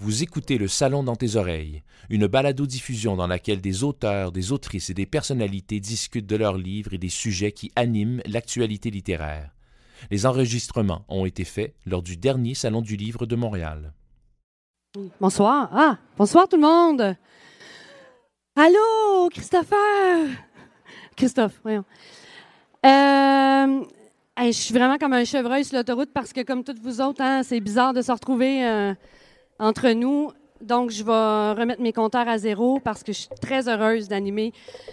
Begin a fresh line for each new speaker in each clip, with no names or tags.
Vous écoutez Le Salon dans tes oreilles, une balado-diffusion dans laquelle des auteurs, des autrices et des personnalités discutent de leurs livres et des sujets qui animent l'actualité littéraire. Les enregistrements ont été faits lors du dernier Salon du Livre de Montréal.
Bonsoir. Ah, bonsoir tout le monde. Allô, Christopher. Christophe, voyons. Euh, je suis vraiment comme un chevreuil sur l'autoroute parce que, comme toutes vous autres, hein, c'est bizarre de se retrouver euh, entre nous. Donc, je vais remettre mes compteurs à zéro parce que je suis très heureuse d'animer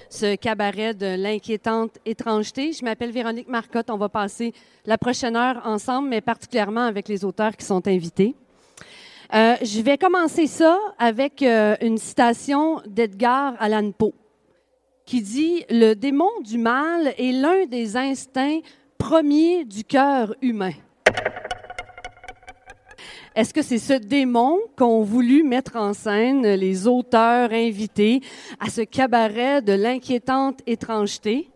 ce cabaret de l'inquiétante étrangeté. Je m'appelle Véronique Marcotte. On va passer la prochaine heure ensemble, mais particulièrement avec les auteurs qui sont invités. Euh, je vais commencer ça avec euh, une citation d'Edgar Allan Poe qui dit Le démon du mal est l'un des instincts premiers du cœur humain. Est-ce que c'est ce démon qu'ont voulu mettre en scène les auteurs invités à ce cabaret de l'inquiétante étrangeté?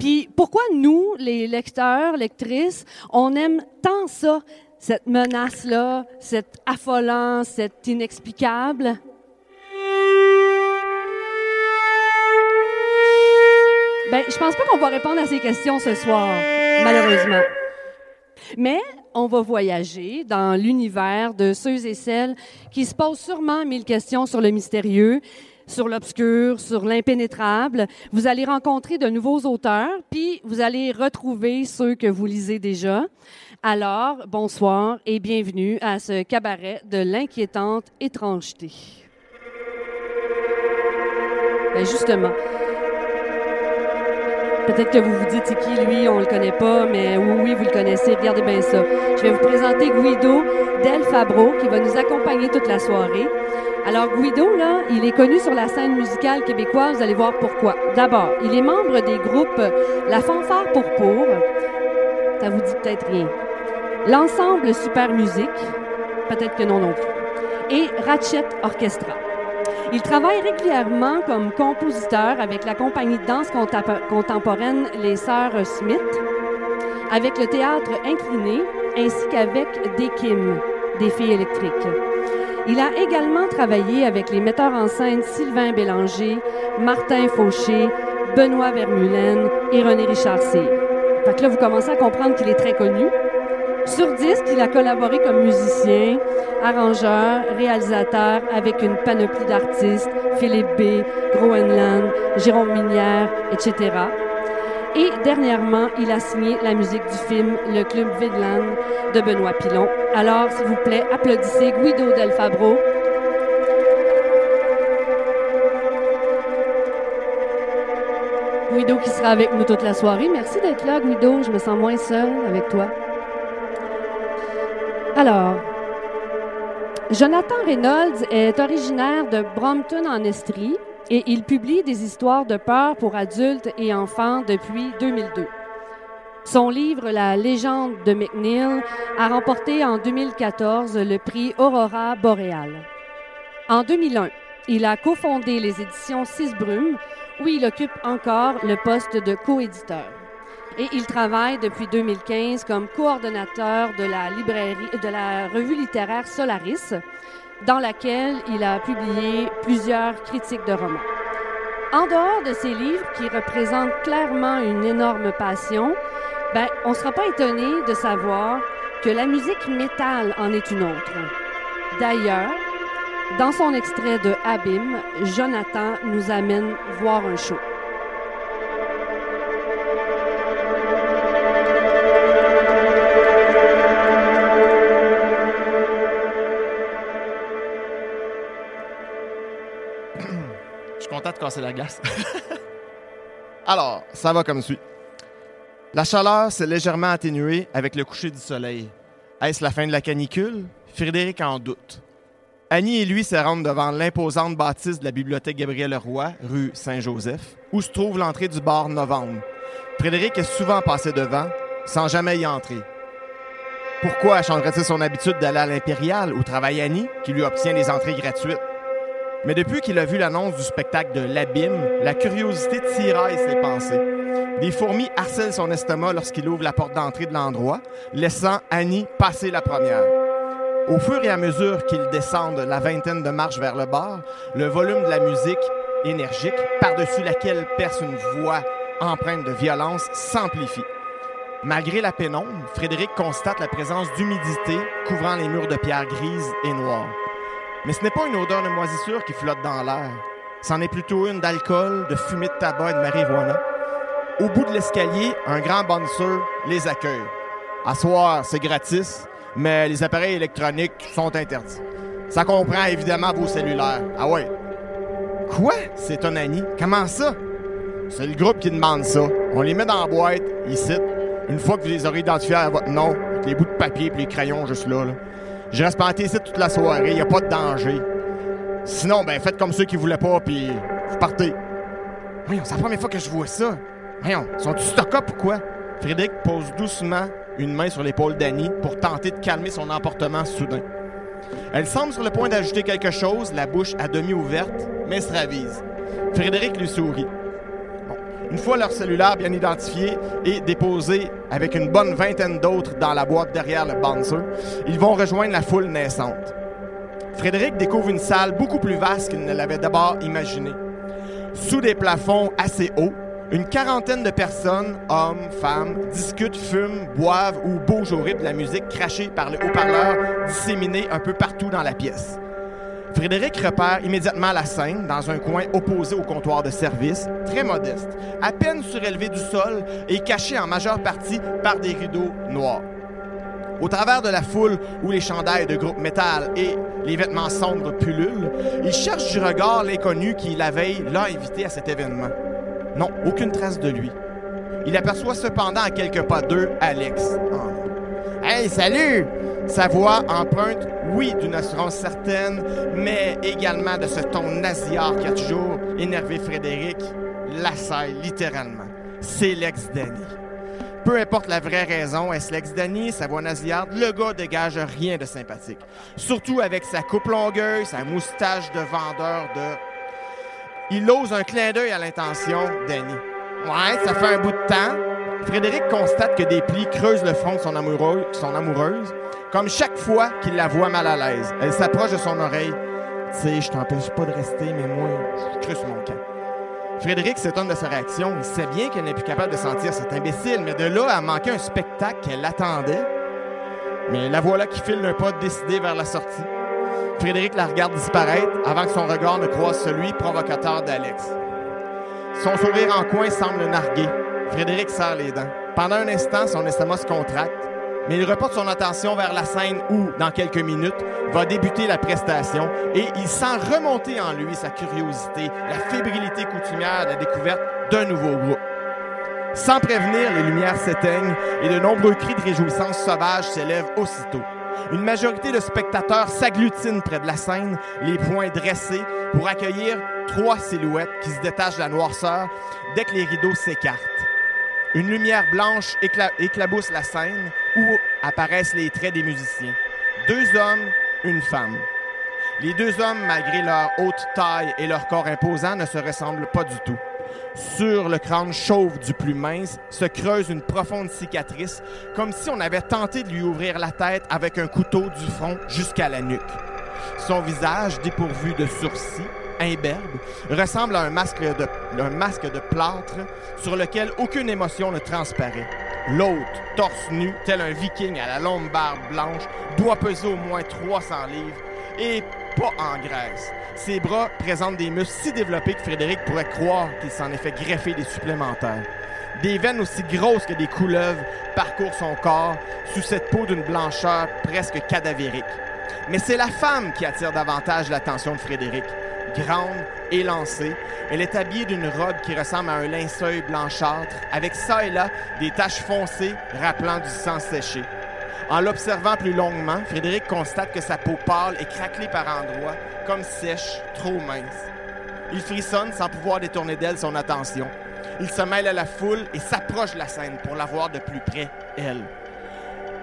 Puis pourquoi nous, les lecteurs, lectrices, on aime tant ça, cette menace-là, cette affolant, cette inexplicable? Ben, je pense pas qu'on va répondre à ces questions ce soir, malheureusement. Mais on va voyager dans l'univers de ceux et celles qui se posent sûrement mille questions sur le mystérieux, sur l'obscur, sur l'impénétrable. Vous allez rencontrer de nouveaux auteurs, puis vous allez retrouver ceux que vous lisez déjà. Alors, bonsoir et bienvenue à ce cabaret de l'inquiétante étrangeté. Ben justement, Peut-être que vous vous dites, c'est qui lui, on le connaît pas, mais oui, oui, vous le connaissez, regardez bien ça. Je vais vous présenter Guido Del Fabro, qui va nous accompagner toute la soirée. Alors, Guido, là, il est connu sur la scène musicale québécoise, vous allez voir pourquoi. D'abord, il est membre des groupes La Fanfare pour Pour, ça vous dit peut-être rien. L'Ensemble Super Musique, peut-être que non non plus. Et Ratchet Orchestra. Il travaille régulièrement comme compositeur avec la compagnie de danse contemporaine Les Sœurs Smith, avec le théâtre incliné, ainsi qu'avec des Kim, des filles électriques. Il a également travaillé avec les metteurs en scène Sylvain Bélanger, Martin Fauché, Benoît Vermeulen et René Richard Cyr. Fait que là, vous commencez à comprendre qu'il est très connu. Sur disque, il a collaboré comme musicien, arrangeur, réalisateur avec une panoplie d'artistes, Philippe B., Groenland, Jérôme Minière, etc. Et dernièrement, il a signé la musique du film Le Club Vidland de Benoît Pilon. Alors, s'il vous plaît, applaudissez Guido Del Fabro. Guido qui sera avec nous toute la soirée. Merci d'être là, Guido. Je me sens moins seule avec toi. Alors, Jonathan Reynolds est originaire de Brompton en Estrie et il publie des histoires de peur pour adultes et enfants depuis 2002. Son livre La légende de McNeil a remporté en 2014 le prix Aurora Boreal. En 2001, il a cofondé les éditions Six Brumes où il occupe encore le poste de coéditeur et il travaille depuis 2015 comme coordonnateur de la librairie de la revue littéraire Solaris dans laquelle il a publié plusieurs critiques de romans. En dehors de ces livres qui représentent clairement une énorme passion, ben, on ne sera pas étonné de savoir que la musique métal en est une autre. D'ailleurs, dans son extrait de Abîme, Jonathan nous amène voir un show.
Alors, ça va comme suit. La chaleur s'est légèrement atténuée avec le coucher du soleil. Est-ce la fin de la canicule? Frédéric en doute. Annie et lui se rendent devant l'imposante bâtisse de la bibliothèque Gabriel Roy, rue Saint-Joseph, où se trouve l'entrée du bar Novembre. Frédéric est souvent passé devant, sans jamais y entrer. Pourquoi changerait-il son habitude d'aller à l'Impérial où travaille Annie, qui lui obtient des entrées gratuites? Mais depuis qu'il a vu l'annonce du spectacle de L'Abîme, la curiosité tiraille ses pensées. Des fourmis harcèlent son estomac lorsqu'il ouvre la porte d'entrée de l'endroit, laissant Annie passer la première. Au fur et à mesure qu'ils descendent la vingtaine de marches vers le bar, le volume de la musique énergique, par-dessus laquelle perce une voix empreinte de violence, s'amplifie. Malgré la pénombre, Frédéric constate la présence d'humidité couvrant les murs de pierre grise et noire. Mais ce n'est pas une odeur de moisissure qui flotte dans l'air. C'en est plutôt une d'alcool, de fumée de tabac et de marijuana. Au bout de l'escalier, un grand bouncer les accueille. À c'est gratis, mais les appareils électroniques sont interdits. Ça comprend évidemment vos cellulaires. Ah ouais. Quoi? C'est un Annie. Comment ça? C'est le groupe qui demande ça. On les met dans la boîte, ici. Une fois que vous les aurez identifiés à votre nom, avec les bouts de papier et les crayons juste là, là. Je reste planté ici toute la soirée, il n'y a pas de danger. Sinon, ben faites comme ceux qui voulaient pas, puis vous partez. Voyons, c'est la première fois que je vois ça. Voyons, sont-ils stock-up ou quoi? Frédéric pose doucement une main sur l'épaule d'Annie pour tenter de calmer son emportement soudain. Elle semble sur le point d'ajouter quelque chose, la bouche à demi ouverte, mais se ravise. Frédéric lui sourit. Une fois leur cellulaire bien identifié et déposé avec une bonne vingtaine d'autres dans la boîte derrière le bouncer, ils vont rejoindre la foule naissante. Frédéric découvre une salle beaucoup plus vaste qu'il ne l'avait d'abord imaginé. Sous des plafonds assez hauts, une quarantaine de personnes, hommes, femmes, discutent, fument, boivent ou bougent au de la musique crachée par le haut-parleur disséminé un peu partout dans la pièce. Frédéric repère immédiatement la scène dans un coin opposé au comptoir de service, très modeste, à peine surélevé du sol et caché en majeure partie par des rideaux noirs. Au travers de la foule où les chandails de groupe métal et les vêtements sombres pullulent, il cherche du regard l'inconnu qui, la veille, l'a invité à cet événement. Non, aucune trace de lui. Il aperçoit cependant à quelques pas d'eux Alex. Ah. Hey, salut! Sa voix emprunte, oui, d'une assurance certaine, mais également de ce ton nasillard qui a toujours énervé Frédéric, l'assaille littéralement. C'est l'ex Danny. Peu importe la vraie raison, est-ce l'ex Danny, sa voix nasillarde, le gars dégage rien de sympathique. Surtout avec sa coupe longueuse, sa moustache de vendeur de il ose un clin d'œil à l'intention d'Annie. Ouais, ça fait un bout de temps. Frédéric constate que des plis creusent le front de son amoureuse, comme chaque fois qu'il la voit mal à l'aise. Elle s'approche de son oreille. Tu sais, je t'empêche pas de rester, mais moi, je creuse mon camp. Frédéric s'étonne de sa réaction. Il sait bien qu'elle n'est plus capable de sentir cet imbécile, mais de là à manquer un spectacle qu'elle attendait. Mais la voilà qui file d'un pas décidé vers la sortie. Frédéric la regarde disparaître avant que son regard ne croise celui provocateur d'Alex. Son sourire en coin semble narguer. Frédéric serre les dents. Pendant un instant, son estomac se contracte, mais il reporte son attention vers la scène où, dans quelques minutes, va débuter la prestation et il sent remonter en lui sa curiosité, la fébrilité coutumière de la découverte d'un nouveau groupe. Sans prévenir, les lumières s'éteignent et de nombreux cris de réjouissance sauvage s'élèvent aussitôt. Une majorité de spectateurs s'agglutinent près de la scène, les poings dressés, pour accueillir trois silhouettes qui se détachent de la noirceur dès que les rideaux s'écartent. Une lumière blanche éclabousse la scène où apparaissent les traits des musiciens. Deux hommes, une femme. Les deux hommes, malgré leur haute taille et leur corps imposant, ne se ressemblent pas du tout. Sur le crâne chauve du plus mince se creuse une profonde cicatrice, comme si on avait tenté de lui ouvrir la tête avec un couteau du front jusqu'à la nuque. Son visage, dépourvu de sourcils, imberbe, ressemble à un masque, de, plâtre sur lequel aucune émotion ne transparaît. L'autre, torse nu, tel un viking à la longue barbe blanche, doit peser au moins 300 livres et pas en graisse. Ses bras présentent des muscles si développés que Frédéric pourrait croire qu'il s'en est fait greffer des supplémentaires. Des veines aussi grosses que des couleuvres parcourent son corps sous cette peau d'une blancheur presque cadavérique. Mais c'est la femme qui attire davantage l'attention de Frédéric. Grande, élancée, elle est habillée d'une robe qui ressemble à un linceul blanchâtre, avec ça et là des taches foncées rappelant du sang séché. En l'observant plus longuement, Frédéric constate que sa peau pâle est craquelée par endroits, comme sèche, trop mince. Il frissonne sans pouvoir détourner d'elle son attention. Il se mêle à la foule et s'approche de la scène pour la voir de plus près, elle.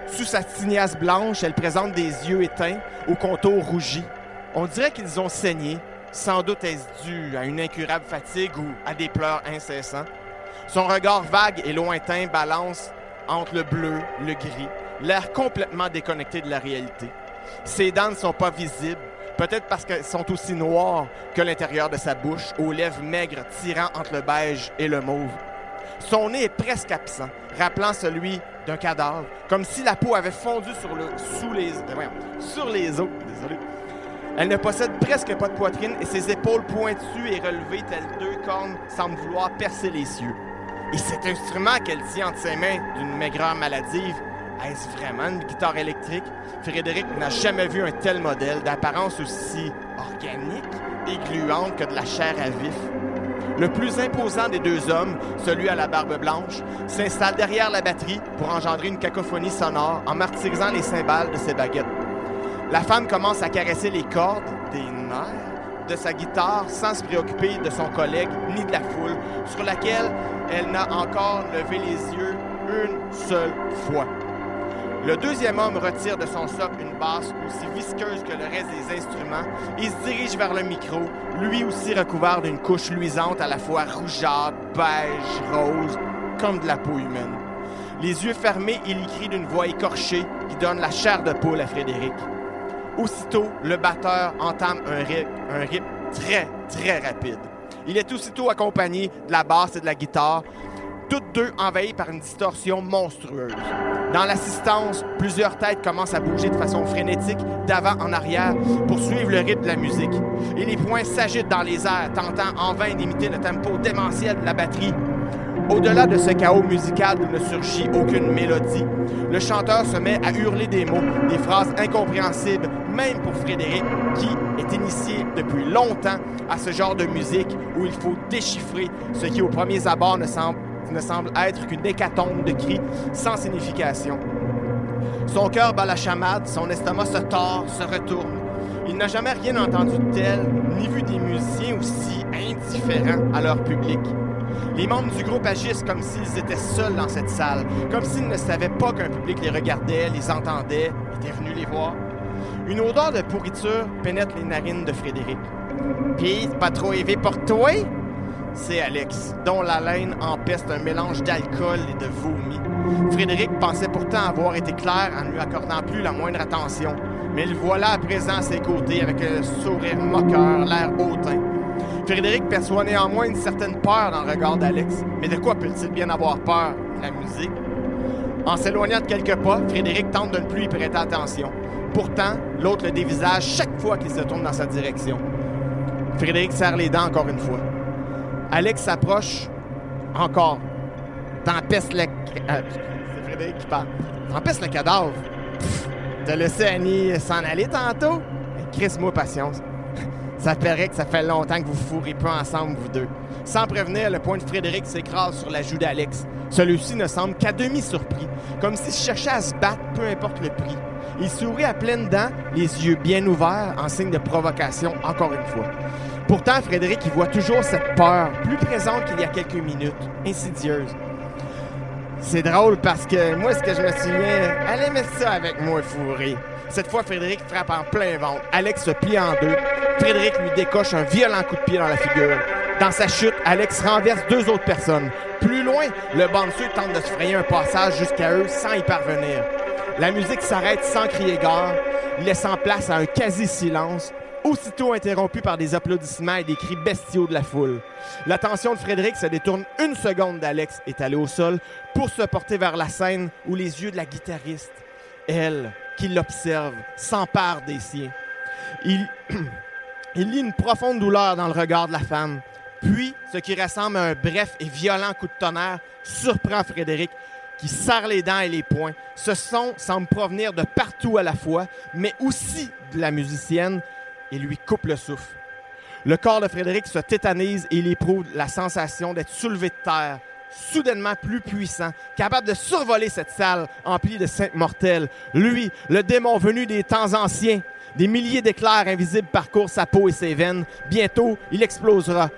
Sous sa tignasse blanche, elle présente des yeux éteints au contour rougi. On dirait qu'ils ont saigné. Sans doute est-ce dû à une incurable fatigue ou à des pleurs incessants. Son regard vague et lointain balance entre le bleu, le gris, l'air complètement déconnecté de la réalité. Ses dents ne sont pas visibles, peut-être parce qu'elles sont aussi noires que l'intérieur de sa bouche, aux lèvres maigres tirant entre le beige et le mauve. Son nez est presque absent, rappelant celui d'un cadavre, comme si la peau avait fondu sur, le, sous les, voyons, sur les os. Elle ne possède presque pas de poitrine et ses épaules pointues et relevées telles deux cornes semblent vouloir percer les cieux. Et cet instrument qu'elle tient entre ses mains d'une maigreur maladive, est-ce vraiment une guitare électrique? Frédéric n'a jamais vu un tel modèle d'apparence aussi organique et gluante que de la chair à vif. Le plus imposant des deux hommes, celui à la barbe blanche, s'installe derrière la batterie pour engendrer une cacophonie sonore en martyrisant les cymbales de ses baguettes. La femme commence à caresser les cordes des nerfs de sa guitare sans se préoccuper de son collègue ni de la foule, sur laquelle elle n'a encore levé les yeux une seule fois. Le deuxième homme retire de son socle une basse aussi visqueuse que le reste des instruments et se dirige vers le micro, lui aussi recouvert d'une couche luisante à la fois rougeâtre, beige, rose, comme de la peau humaine. Les yeux fermés, il écrit d'une voix écorchée qui donne la chair de poule à Frédéric. Aussitôt, le batteur entame un rythme, très, très rapide. Il est aussitôt accompagné de la basse et de la guitare, toutes deux envahies par une distorsion monstrueuse. Dans l'assistance, plusieurs têtes commencent à bouger de façon frénétique, d'avant en arrière, pour suivre le rythme de la musique. Et les poings s'agitent dans les airs, tentant en vain d'imiter le tempo démentiel de la batterie. Au-delà de ce chaos musical ne surgit aucune mélodie, le chanteur se met à hurler des mots, des phrases incompréhensibles, même pour Frédéric, qui est initié depuis longtemps à ce genre de musique où il faut déchiffrer ce qui, au premier abord, ne semble ne semble être qu'une hécatombe de cris sans signification. Son cœur bat la chamade, son estomac se tord, se retourne. Il n'a jamais rien entendu de tel, ni vu des musiciens aussi indifférents à leur public. Les membres du groupe agissent comme s'ils étaient seuls dans cette salle, comme s'ils ne savaient pas qu'un public les regardait, les entendait, était venu les voir. Une odeur de pourriture pénètre les narines de Frédéric. Pis, pas trop élevé pour toi? c'est Alex, dont la laine empeste un mélange d'alcool et de vomi. Frédéric pensait pourtant avoir été clair en ne lui accordant plus la moindre attention, mais le voilà à présent à ses côtés avec un sourire moqueur, l'air hautain. Frédéric perçoit néanmoins une certaine peur dans le regard d'Alex. Mais de quoi peut-il bien avoir peur? La musique? En s'éloignant de quelques pas, Frédéric tente de ne plus y prêter attention. Pourtant, l'autre le dévisage chaque fois qu'il se tourne dans sa direction. Frédéric serre les dents encore une fois. Alex s'approche encore. T'empestes le. Euh, c'est Frédéric. T'empestes le cadavre. T'as laissé Annie s'en aller tantôt? Crisse-moi patience. Ça paraît que ça fait longtemps que vous fourrez pas ensemble, vous deux. Sans prévenir, le point de Frédéric s'écrase sur la joue d'Alex. Celui-ci ne semble qu'à demi surpris, comme s'il cherchait à se battre, peu importe le prix. Il sourit à pleines dents, les yeux bien ouverts, en signe de provocation, encore une fois. Pourtant, Frédéric, il voit toujours cette peur, plus présente qu'il y a quelques minutes, insidieuse. C'est drôle parce que moi, ce que je me souviens, elle aimait ça avec moi fourré. Cette fois, Frédéric frappe en plein ventre. Alex se plie en deux. Frédéric lui décoche un violent coup de pied dans la figure. Dans sa chute, Alex renverse deux autres personnes. Plus loin, le bouncer tente de se frayer un passage jusqu'à eux sans y parvenir. La musique s'arrête sans crier gare, laissant place à un quasi-silence aussitôt interrompu par des applaudissements et des cris bestiaux de la foule. L'attention de Frédéric se détourne une seconde d'Alex, étalé au sol, pour se porter vers la scène où les yeux de la guitariste, elle, qui l'observe, s'emparent des siens. Il, il lit une profonde douleur dans le regard de la femme. Puis, ce qui ressemble à un bref et violent coup de tonnerre surprend Frédéric, qui serre les dents et les poings. Ce son semble provenir de partout à la fois, mais aussi de la musicienne, et lui coupe le souffle. Le corps de Frédéric se tétanise et il éprouve la sensation d'être soulevé de terre, soudainement plus puissant, capable de survoler cette salle emplie de saints mortels. Lui, le démon venu des temps anciens, des milliers d'éclairs invisibles parcourent sa peau et ses veines. Bientôt, il explosera.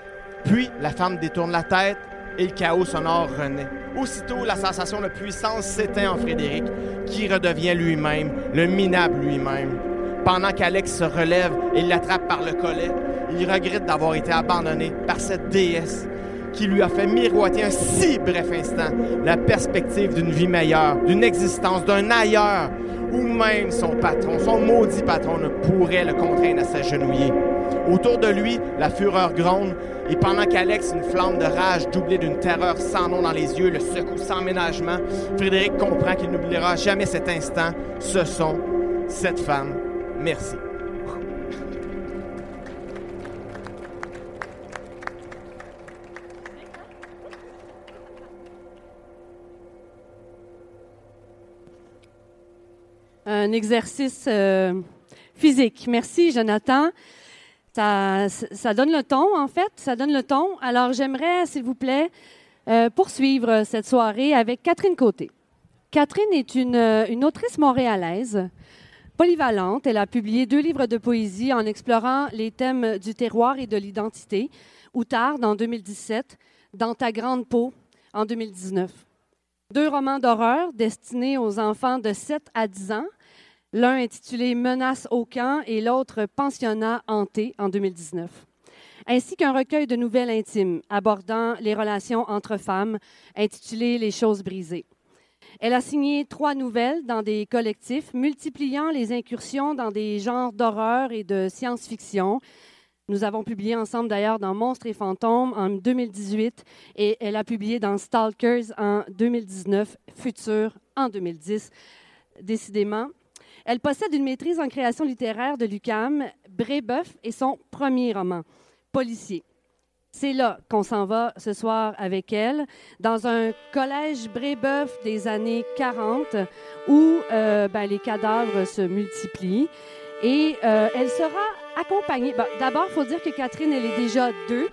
Puis, la femme détourne la tête et le chaos sonore renaît. Aussitôt, la sensation de puissance s'éteint en Frédéric, qui redevient lui-même, le minable lui-même. Pendant qu'Alex se relève et l'attrape par le collet, il regrette d'avoir été abandonné par cette déesse qui lui a fait miroiter un si bref instant la perspective d'une vie meilleure, d'une existence, d'un ailleurs ou même son patron, son maudit patron, ne pourrait le contraindre à s'agenouiller. Autour de lui, la fureur gronde, et pendant qu'Alex, une flamme de rage doublée d'une terreur sans nom dans les yeux, le secoue sans ménagement, Frédéric comprend qu'il n'oubliera jamais cet instant, ce son, cette femme. Merci.
Un exercice euh, physique. Merci, Jonathan. Ça, ça, donne le ton, en fait. Ça donne le ton. Alors, j'aimerais, s'il vous plaît, euh, poursuivre cette soirée avec Catherine Côté. Catherine est une, une, autrice montréalaise, polyvalente. Elle a publié deux livres de poésie en explorant les thèmes du terroir et de l'identité, tard en 2017, Dans ta grande peau en 2019. Deux romans d'horreur destinés aux enfants de 7 à 10 ans, l'un intitulé Menace au camp et l'autre Pensionnat hanté en 2019, ainsi qu'un recueil de nouvelles intimes abordant les relations entre femmes intitulé Les choses brisées. Elle a signé trois nouvelles dans des collectifs, multipliant les incursions dans des genres d'horreur et de science-fiction, nous avons publié ensemble d'ailleurs dans Monstres et fantômes en 2018 et elle a publié dans Stalkers en 2019, Futur en 2010. Décidément, elle possède une maîtrise en création littéraire de l'UCAM, Brébeuf et son premier roman, Policier. C'est là qu'on s'en va ce soir avec elle, dans un collège Brébeuf des années 40 où euh, ben, les cadavres se multiplient. Et euh, elle sera accompagnée. D'abord, il faut dire que Catherine, elle est déjà deux.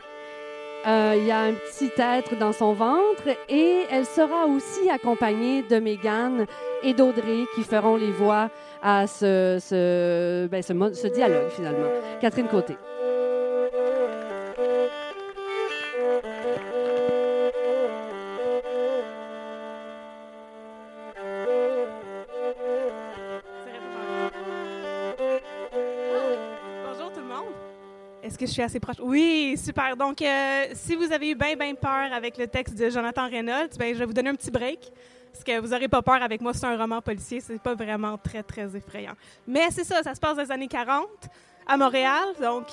Euh, il y a un petit être dans son ventre et elle sera aussi accompagnée de Mégane et d'Audrey qui feront les voix à ce, ce, ben, ce dialogue finalement. Catherine Côté.
Que je suis assez proche? Oui, super. Donc, euh, si vous avez eu bien, bien peur avec le texte de Jonathan Reynolds, ben, je vais vous donner un petit break. Parce que vous n'aurez pas peur avec moi, c'est un roman policier, c'est pas vraiment très, très effrayant. Mais c'est ça, ça se passe dans les années 40 à Montréal, donc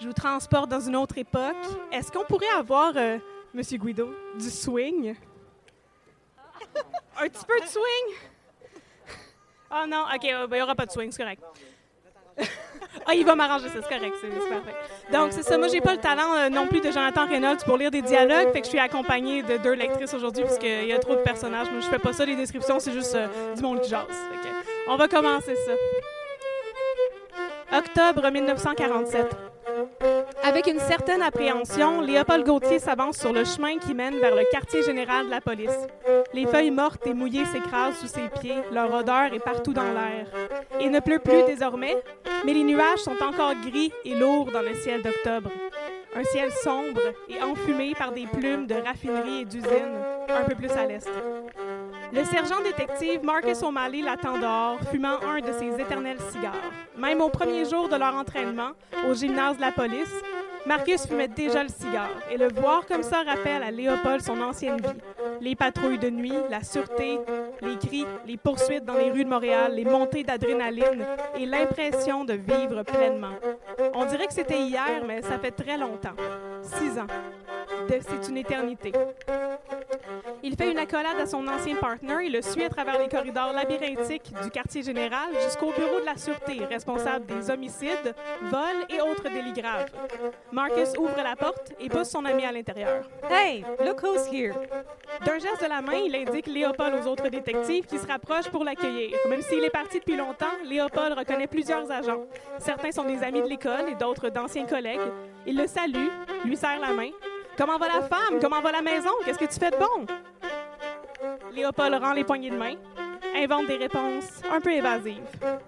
je vous transporte dans une autre époque. Est-ce qu'on pourrait avoir, euh, Monsieur Guido, du swing? Un petit peu de swing? Oh non, OK, ben, il n'y aura pas de swing, c'est correct. ah, il va m'arranger c'est correct, c'est parfait. Donc, c'est ça. Moi, j'ai pas le talent euh, non plus de Jonathan Reynolds pour lire des dialogues, fait que je suis accompagnée de deux lectrices aujourd'hui, puisqu'il y a trop de personnages. Moi, je fais pas ça, les descriptions, c'est juste euh, du monde qui jase. on va commencer ça. Octobre 1947. Avec une certaine appréhension, Léopold Gauthier s'avance sur le chemin qui mène vers le quartier général de la police. Les feuilles mortes et mouillées s'écrasent sous ses pieds, leur odeur est partout dans l'air. Il ne pleut plus désormais, mais les nuages sont encore gris et lourds dans le ciel d'octobre. Un ciel sombre et enfumé par des plumes de raffineries et d'usines, un peu plus à l'est. Le sergent détective Marcus O'Malley l'attend dehors, fumant un de ses éternels cigares. Même au premier jour de leur entraînement, au gymnase de la police, Marcus fumait déjà le cigare, et le voir comme ça rappelle à Léopold son ancienne vie. Les patrouilles de nuit, la sûreté, les cris, les poursuites dans les rues de Montréal, les montées d'adrénaline et l'impression de vivre pleinement. On dirait que c'était hier, mais ça fait très longtemps. Six ans. C'est une éternité. Il fait une accolade à son ancien partner et le suit à travers les corridors labyrinthiques du quartier général jusqu'au bureau de la sûreté, responsable des homicides, vols et autres délits graves. Marcus ouvre la porte et pousse son ami à l'intérieur.
Hey, look who's here!
D'un geste de la main, il indique Léopold aux autres détectives qui se rapprochent pour l'accueillir. Même s'il est parti depuis longtemps, Léopold reconnaît plusieurs agents. Certains sont des amis de l'école et d'autres d'anciens collègues. Il le salue, lui serre la main. Comment va la femme? Comment va la maison? Qu'est-ce que tu fais de bon? Léopold rend les poignées de main, invente des réponses un peu évasives.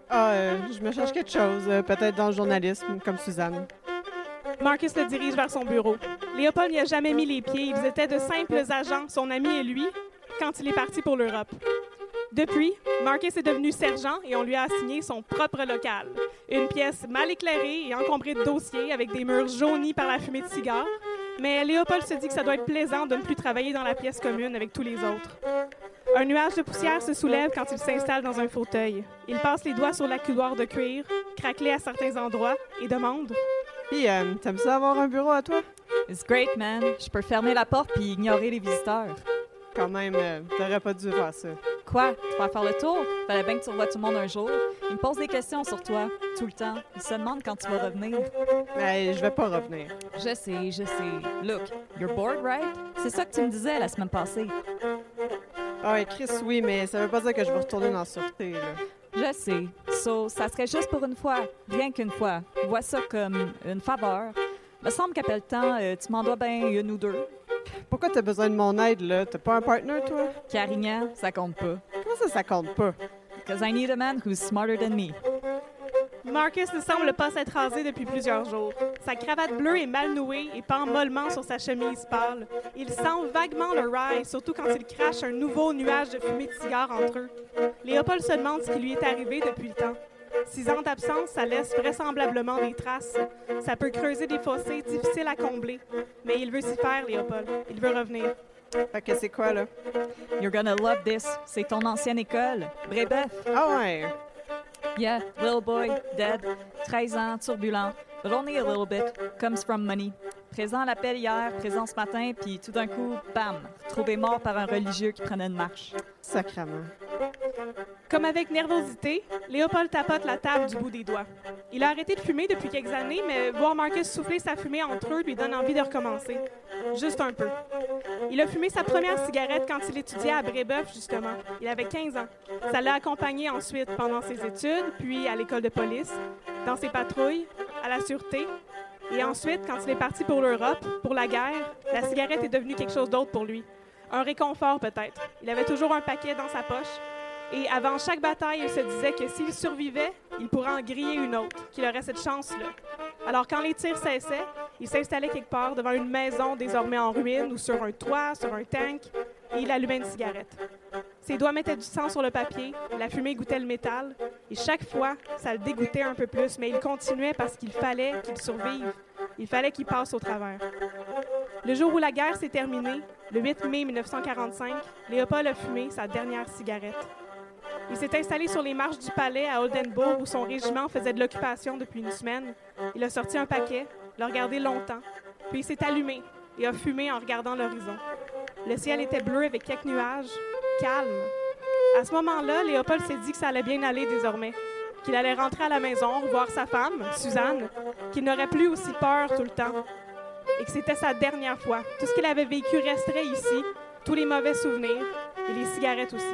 Ah, euh, je me cherche quelque chose, euh, peut-être dans le journalisme, comme Suzanne.
Marcus le dirige vers son bureau. Léopold n'y a jamais mis les pieds. Ils étaient de simples agents, son ami et lui, quand il est parti pour l'Europe. Depuis, Marcus est devenu sergent et on lui a assigné son propre local. Une pièce mal éclairée et encombrée de dossiers avec des murs jaunis par la fumée de cigares. Mais Léopold se dit que ça doit être plaisant de ne plus travailler dans la pièce commune avec tous les autres. Un nuage de poussière se soulève quand il s'installe dans un fauteuil. Il passe les doigts sur la coudoir de cuir, craquelé à certains endroits, et demande
Puis, euh, t'aimes ça avoir un bureau à toi?
It's great, man. Je peux fermer la porte puis ignorer les visiteurs.
Quand même, euh, t'aurais pas dû faire ça.
Quoi? Tu vas faire le tour? Fallait bien que tu revoies tout le monde un jour. Ils me posent des questions sur toi, tout le temps. Ils se demandent quand tu vas revenir.
Mais je vais pas revenir.
Je sais, je sais. Look, you're bored, right? C'est ça que tu me disais la semaine passée.
Ah ouais, Chris, oui, mais ça veut pas dire que je vais retourner dans la sûreté, là.
Je sais. So, ça serait juste pour une fois. Rien qu'une fois. Vois ça comme une faveur. Me semble qu'après le temps, euh, tu m'en dois bien une ou deux.
Pourquoi t'as besoin de mon aide, là? T'as pas un partner, toi?
Carignan, ça compte pas.
Comment ça, ça compte pas?
Because I need a man who's smarter than me.
Marcus ne semble pas s'être rasé depuis plusieurs jours. Sa cravate bleue est mal nouée et pend mollement sur sa chemise pâle. Il sent vaguement le rye, surtout quand il crache un nouveau nuage de fumée de cigare entre eux. Léopold se demande ce qui lui est arrivé depuis le temps. Six ans d'absence, ça laisse vraisemblablement des traces. Ça peut creuser des fossés difficiles à combler. Mais il veut s'y faire, Léopold. Il veut revenir.
Fait que c'est quoi, là?
You're gonna love this. C'est ton ancienne école. Brébeuf.
Ah ouais!
Yeah, little boy, dead. 13 ans, turbulent. But only a little bit. Comes from money. Présent à l'appel hier, présent ce matin, puis tout d'un coup, bam, retrouvé mort par un religieux qui prenait une marche.
Sacrement.
Comme avec nervosité, Léopold tapote la table du bout des doigts. Il a arrêté de fumer depuis quelques années, mais voir Marcus souffler sa fumée entre eux lui donne envie de recommencer. Juste un peu. Il a fumé sa première cigarette quand il étudiait à Brébeuf, justement. Il avait 15 ans. Ça l'a accompagné ensuite pendant ses études, puis à l'école de police, dans ses patrouilles, à la sûreté. Et ensuite, quand il est parti pour l'Europe, pour la guerre, la cigarette est devenue quelque chose d'autre pour lui. Un réconfort peut-être. Il avait toujours un paquet dans sa poche. Et avant chaque bataille, il se disait que s'il survivait, il pourrait en griller une autre, qu'il aurait cette chance-là. Alors quand les tirs cessaient, il s'installait quelque part devant une maison désormais en ruine ou sur un toit, sur un tank, et il allumait une cigarette. Ses doigts mettaient du sang sur le papier, la fumée goûtait le métal, et chaque fois, ça le dégoûtait un peu plus, mais il continuait parce qu'il fallait qu'il survive. Il fallait qu'il passe au travers. Le jour où la guerre s'est terminée, le 8 mai 1945, Léopold a fumé sa dernière cigarette. Il s'est installé sur les marches du palais à Oldenburg où son régiment faisait de l'occupation depuis une semaine. Il a sorti un paquet, l'a regardé longtemps, puis il s'est allumé et a fumé en regardant l'horizon. Le ciel était bleu avec quelques nuages, calme. À ce moment-là, Léopold s'est dit que ça allait bien aller désormais, qu'il allait rentrer à la maison, revoir sa femme, Suzanne, qu'il n'aurait plus aussi peur tout le temps, et que c'était sa dernière fois. Tout ce qu'il avait vécu resterait ici, tous les mauvais souvenirs et les cigarettes aussi.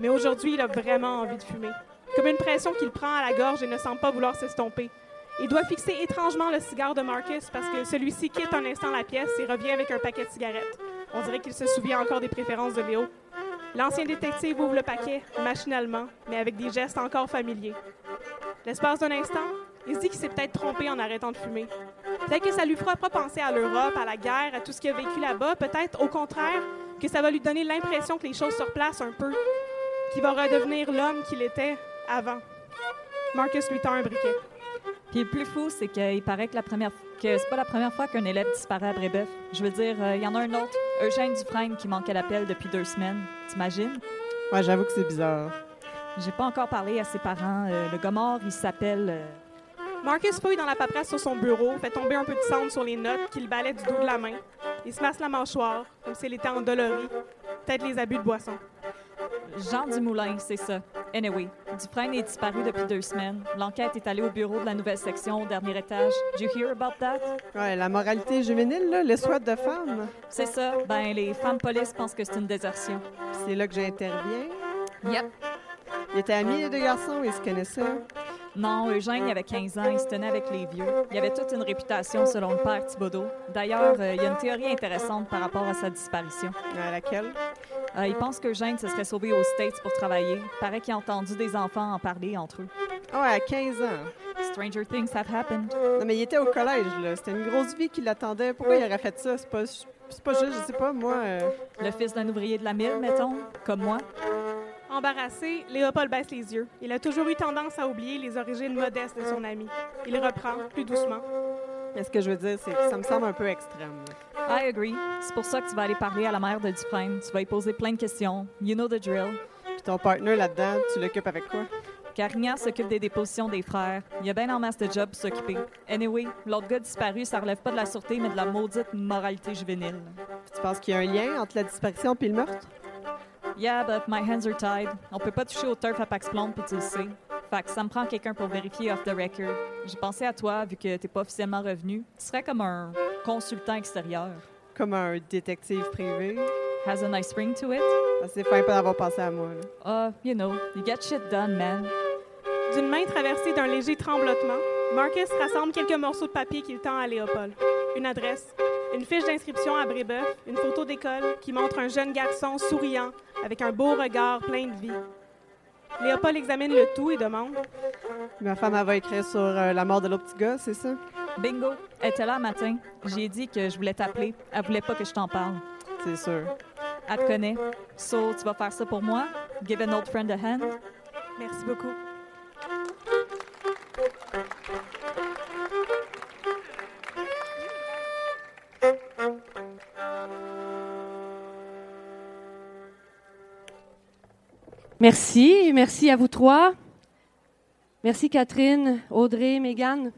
Mais aujourd'hui, il a vraiment envie de fumer. Comme une pression qu'il prend à la gorge et ne semble pas vouloir s'estomper. Il doit fixer étrangement le cigare de Marcus parce que celui-ci quitte un instant la pièce et revient avec un paquet de cigarettes. On dirait qu'il se souvient encore des préférences de Léo. L'ancien détective ouvre le paquet, machinalement, mais avec des gestes encore familiers. L'espace d'un instant, il se dit qu'il s'est peut-être trompé en arrêtant de fumer. Peut-être que ça lui fera pas penser à l'Europe, à la guerre, à tout ce qu'il a vécu là-bas. Peut-être, au contraire, que ça va lui donner l'impression que les choses se replacent un peu, qu'il va redevenir l'homme qu'il était avant. Marcus lui tend un briquet.
Puis le plus fou, c'est qu'il paraît que la première que c'est pas la première fois qu'un élève disparaît à Brébeuf. Je veux dire, euh, il y en a un autre, Eugène Dufresne, qui manquait l'appel depuis deux semaines. T'imagines?
Ouais, j'avoue que c'est bizarre.
J'ai pas encore parlé à ses parents. Euh, le mort, il s'appelle... euh,
Marcus fouille dans la paperasse sur son bureau, fait tomber un peu de cendre sur les notes qu'il balait du dos de la main. Il se masse la mâchoire, comme s'il était endolori. Peut-être les abus de boisson.
Jean Dumoulin, c'est ça. Anyway, Dufresne est disparu depuis deux semaines. L'enquête est allée au bureau de la nouvelle section au dernier étage. Did you hear about that?
Ouais, la moralité juvénile, là, le souhait de femme.
C'est ça. Ben, les femmes police pensent que c'est une désertion.
C'est là que j'interviens.
Yep.
Ils étaient amis, les deux garçons, ils se connaissaient.
Non, Eugène, il avait 15 ans, il se tenait avec les vieux. Il avait toute une réputation selon le père Thibodeau. D'ailleurs, euh, il y a une théorie intéressante par rapport à sa disparition.
À laquelle?
Euh, il pense qu'Eugène se serait sauvé aux States pour travailler. Paraît qu'il a entendu des enfants en parler entre eux.
Ah ouais, à 15 ans.
Stranger things have happened.
Non, mais il était au collège, là. C'était une grosse vie qui l'attendait. Pourquoi il aurait fait ça? C'est pas, c'est pas juste, je sais pas, moi. euh,
Le fils d'un ouvrier de la mine, mettons, comme moi.
Embarrassé, Léopold baisse les yeux. Il a toujours eu tendance à oublier les origines modestes de son ami. Il reprend, plus doucement.
Mais ce que je veux dire, c'est que ça me semble un peu extrême. là.
I agree. C'est pour ça que tu vas aller parler à la mère de Dufresne. Tu vas lui poser plein de questions. You know the drill.
Puis ton partner là-dedans, tu l'occupes avec quoi?
Carignan s'occupe des dépositions des frères. Il y a bien en masse de job pour s'occuper. Anyway, l'autre gars disparu, ça relève pas de la sûreté, mais de la maudite moralité juvénile.
Puis tu penses qu'il y a un lien entre la disparition et le meurtre?
Yeah, but my hands are tied. On peut pas toucher au turf à Pax Blonde, puis tu le sais. Fait que ça me prend quelqu'un pour vérifier off the record. J'ai pensé à toi, vu que t'es pas officiellement revenu. Tu serais comme un consultant extérieur.
Comme un détective privé?
Has a nice ring to it.
C'est fin pas d'avoir pensé à moi.
Uh, you know, you get shit done, man.
D'une main traversée d'un léger tremblotement, Marcus rassemble quelques morceaux de papier qu'il tend à Léopold. Une adresse, une fiche d'inscription à Brébeuf, une photo d'école qui montre un jeune garçon souriant avec un beau regard plein de vie. Léopold examine le tout et demande
Ma femme, elle va écrire sur euh, la mort de l'autre petit gars, c'est ça?
Bingo, était là un matin. J'ai dit que je voulais t'appeler. Elle voulait pas que je t'en parle.
C'est sûr.
Elle te connaît. So, tu vas faire ça pour moi? Give an old friend a hand?
Merci beaucoup.
Merci. Merci à vous trois. Merci Catherine, Audrey, Mégane.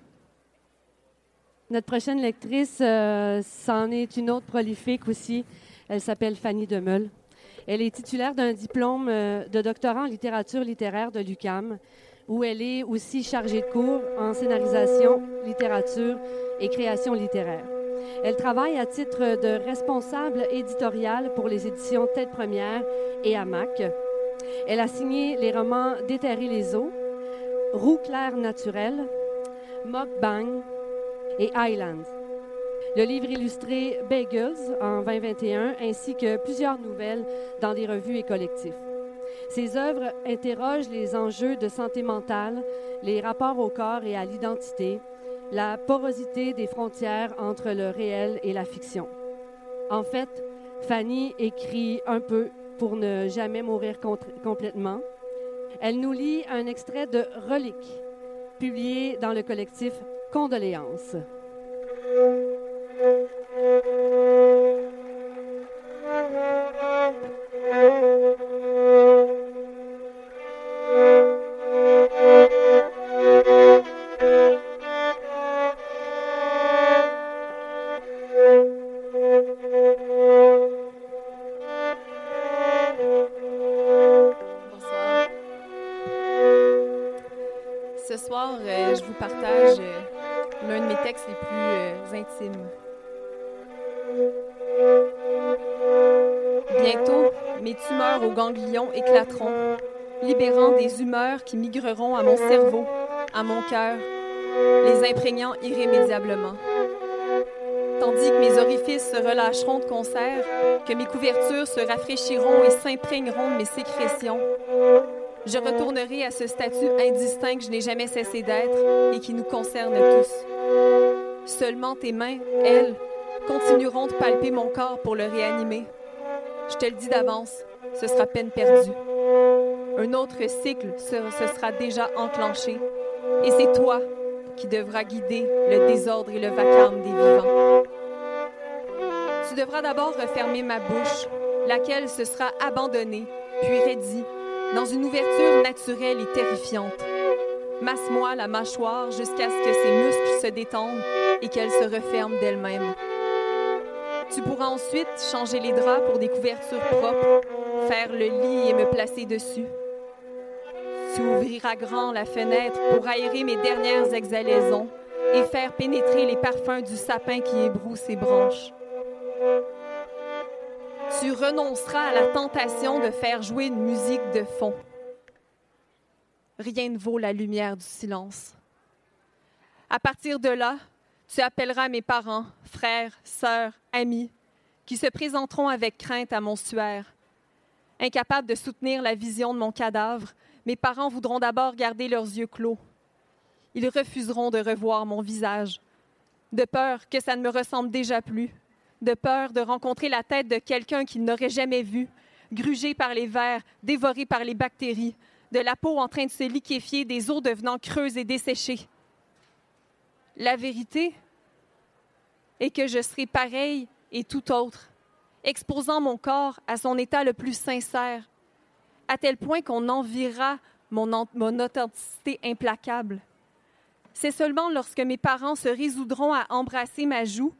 Notre prochaine lectrice, euh, c'en est une autre prolifique aussi. Elle s'appelle Fanny Demeul. Elle est titulaire d'un diplôme euh, de doctorat en littérature littéraire de l'UCAM, où elle est aussi chargée de cours en scénarisation, littérature et création littéraire. Elle travaille à titre de responsable éditoriale pour les éditions Tête Première et AMAC. Elle a signé les romans Déterrer les eaux, Roux clair naturel, Bang et Island. Le livre illustré Bagels en 2021 ainsi que plusieurs nouvelles dans des revues et collectifs. Ses œuvres interrogent les enjeux de santé mentale, les rapports au corps et à l'identité, la porosité des frontières entre le réel et la fiction. En fait, Fanny écrit un peu pour ne jamais mourir complètement. Elle nous lit un extrait de Relique, publié dans le collectif Condoléances.
À mon cœur, les imprégnant irrémédiablement. Tandis que mes orifices se relâcheront de concert, que mes couvertures se rafraîchiront et s'imprégneront de mes sécrétions, je retournerai à ce statut indistinct que je n'ai jamais cessé d'être et qui nous concerne tous. Seulement tes mains, elles, continueront de palper mon corps pour le réanimer. Je te le dis d'avance, ce sera peine perdue. Un autre cycle se, se sera déjà enclenché et c'est toi qui devras guider le désordre et le vacarme des vivants. Tu devras d'abord refermer ma bouche, laquelle se sera abandonnée, puis raidie, dans une ouverture naturelle et terrifiante. Masse-moi la mâchoire jusqu'à ce que ses muscles se détendent et qu'elle se referme d'elle-même. Tu pourras ensuite changer les draps pour des couvertures propres, faire le lit et me placer dessus. Tu ouvriras grand la fenêtre pour aérer mes dernières exhalaisons et faire pénétrer les parfums du sapin qui ébroue ses branches. Tu renonceras à la tentation de faire jouer une musique de fond. Rien ne vaut la lumière du silence. À partir de là, tu appelleras mes parents, frères, sœurs, amis, qui se présenteront avec crainte à mon suaire. Incapables de soutenir la vision de mon cadavre, mes parents voudront d'abord garder leurs yeux clos. Ils refuseront de revoir mon visage, de peur que ça ne me ressemble déjà plus, de peur de rencontrer la tête de quelqu'un qu'ils n'auraient jamais vu, grugé par les vers, dévoré par les bactéries, de la peau en train de se liquéfier, des os devenant creuses et desséchées. La vérité est que je serai pareille et tout autre, exposant mon corps à son état le plus sincère, à tel point qu'on enviera mon, authenticité implacable. C'est seulement lorsque mes parents se résoudront à embrasser ma joue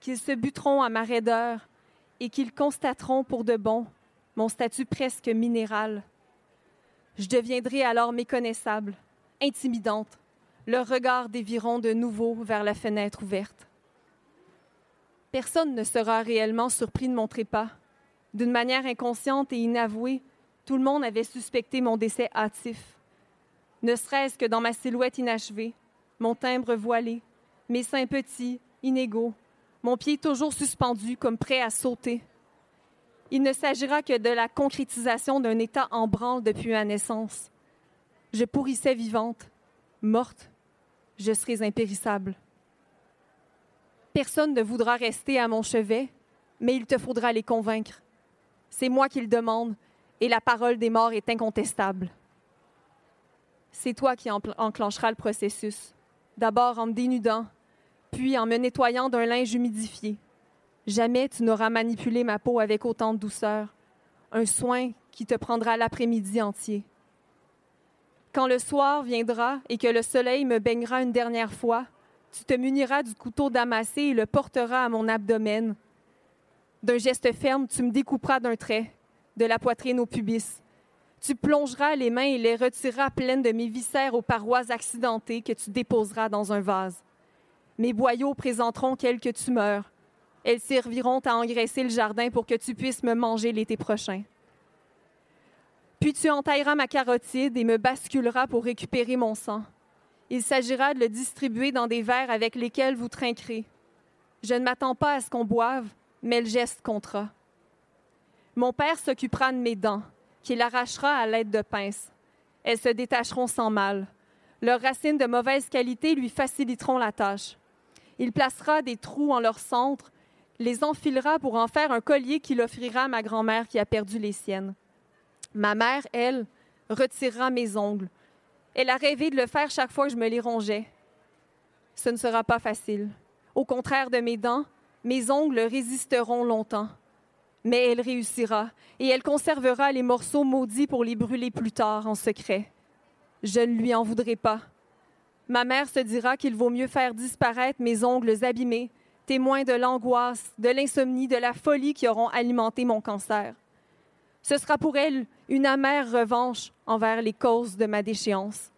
qu'ils se buteront à ma raideur et qu'ils constateront pour de bon mon statut presque minéral. Je deviendrai alors méconnaissable, intimidante, leur regard déviront de nouveau vers la fenêtre ouverte. Personne ne sera réellement surpris de mon trépas. D'une manière inconsciente et inavouée, tout le monde avait suspecté mon décès hâtif. Ne serait-ce que dans ma silhouette inachevée, mon timbre voilé, mes seins petits, inégaux, mon pied toujours suspendu comme prêt à sauter. Il ne s'agira que de la concrétisation d'un état en branle depuis ma naissance. Je pourrissais vivante, morte, je serais impérissable. Personne ne voudra rester à mon chevet, mais il te faudra les convaincre. C'est moi qui le demande, et la parole des morts est incontestable. C'est toi qui enclencheras le processus, d'abord en me dénudant, puis en me nettoyant d'un linge humidifié. Jamais tu n'auras manipulé ma peau avec autant de douceur, un soin qui te prendra l'après-midi entier. Quand le soir viendra et que le soleil me baignera une dernière fois, tu te muniras du couteau damassé et le porteras à mon abdomen. D'un geste ferme, tu me découperas d'un trait, de la poitrine au pubis. Tu plongeras les mains et les retireras pleines de mes viscères aux parois accidentées que tu déposeras dans un vase. Mes boyaux présenteront quelques tumeurs. Elles serviront à engraisser le jardin pour que tu puisses me manger l'été prochain. Puis tu entailleras ma carotide et me basculeras pour récupérer mon sang. Il s'agira de le distribuer dans des verres avec lesquels vous trinquerez. Je ne m'attends pas à ce qu'on boive, mais le geste comptera. Mon père s'occupera de mes dents, qu'il arrachera à l'aide de pinces. Elles se détacheront sans mal. Leurs racines de mauvaise qualité lui faciliteront la tâche. Il placera des trous en leur centre, les enfilera pour en faire un collier qu'il offrira à ma grand-mère qui a perdu les siennes. Ma mère, elle, retirera mes ongles. Elle a rêvé de le faire chaque fois que je me les rongeais. Ce ne sera pas facile. Au contraire de mes dents, mes ongles résisteront longtemps. Mais elle réussira, et elle conservera les morceaux maudits pour les brûler plus tard en secret. Je ne lui en voudrai pas. Ma mère se dira qu'il vaut mieux faire disparaître mes ongles abîmés, témoins de l'angoisse, de l'insomnie, de la folie qui auront alimenté mon cancer. Ce sera pour elle une amère revanche envers les causes de ma déchéance.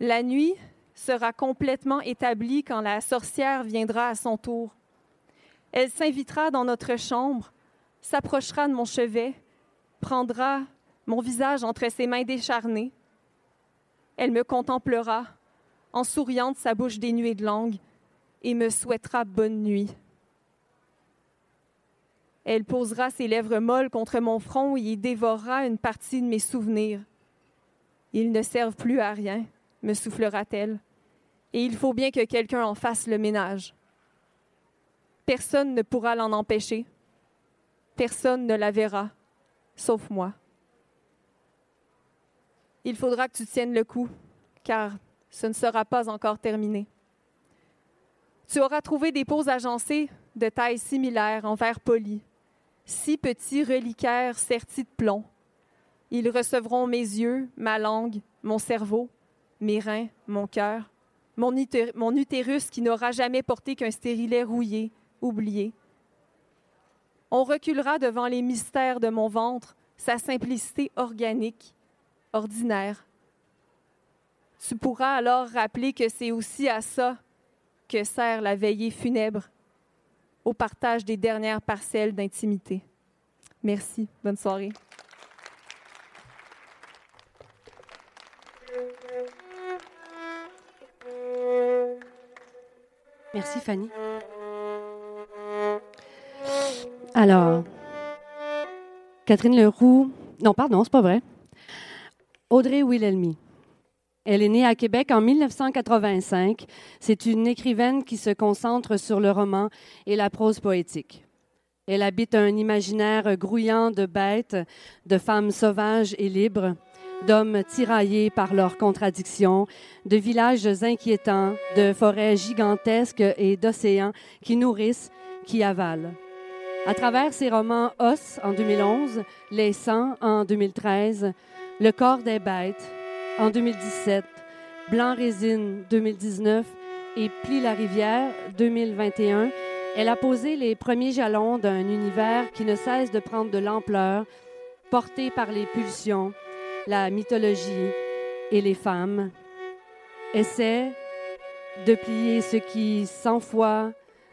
La nuit sera complètement établie quand la sorcière viendra à son tour. Elle s'invitera dans notre chambre, s'approchera de mon chevet, prendra mon visage entre ses mains décharnées. Elle me contemplera en souriant de sa bouche dénuée de langue et me souhaitera bonne nuit. Elle posera ses lèvres molles contre mon front et y dévorera une partie de mes souvenirs. Ils ne servent plus à rien, me soufflera-t-elle, et il faut bien que quelqu'un en fasse le ménage. Personne ne pourra l'en empêcher. Personne ne la verra, sauf moi. Il faudra que tu tiennes le coup, car ce ne sera pas encore terminé. Tu auras trouvé des peaux agencées de taille similaire en verre poli, six petits reliquaires sertis de plomb. Ils recevront mes yeux, ma langue, mon cerveau, mes reins, mon cœur, mon, utérus qui n'aura jamais porté qu'un stérilet rouillé, oublié. On reculera devant les mystères de mon ventre, sa simplicité organique, ordinaire. Tu pourras alors rappeler que c'est aussi à ça que sert la veillée funèbre au partage des dernières parcelles d'intimité. Merci. Bonne soirée.
Merci Fanny. Alors, Catherine Leroux. Non, pardon, c'est pas vrai. Audrey Wilhelmy. Elle est née à Québec en 1985. C'est une écrivaine qui se concentre sur le roman et la prose poétique. Elle habite un imaginaire grouillant de bêtes, de femmes sauvages et libres, d'hommes tiraillés par leurs contradictions, de villages inquiétants, de forêts gigantesques et d'océans qui nourrissent, qui avalent. À travers ses romans Os en 2011, Les Sangs en 2013, Le corps des bêtes en 2017, Blanc résine 2019 et Plie la rivière 2021, elle a posé les premiers jalons d'un univers qui ne cesse de prendre de l'ampleur, porté par les pulsions, la mythologie et les femmes. Essaie de plier ce qui, sans foi,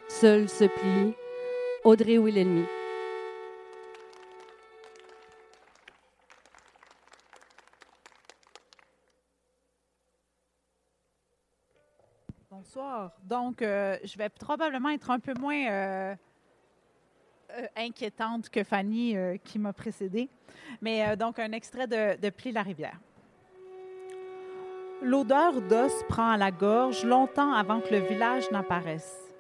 seul se plie. Audrey Wilhelmy.
Bonsoir. Donc, euh, je vais probablement être un peu moins euh, euh, inquiétante que Fanny qui m'a précédée. Mais donc, un extrait de, Plie la rivière. L'odeur d'os prend à la gorge longtemps avant que le village n'apparaisse.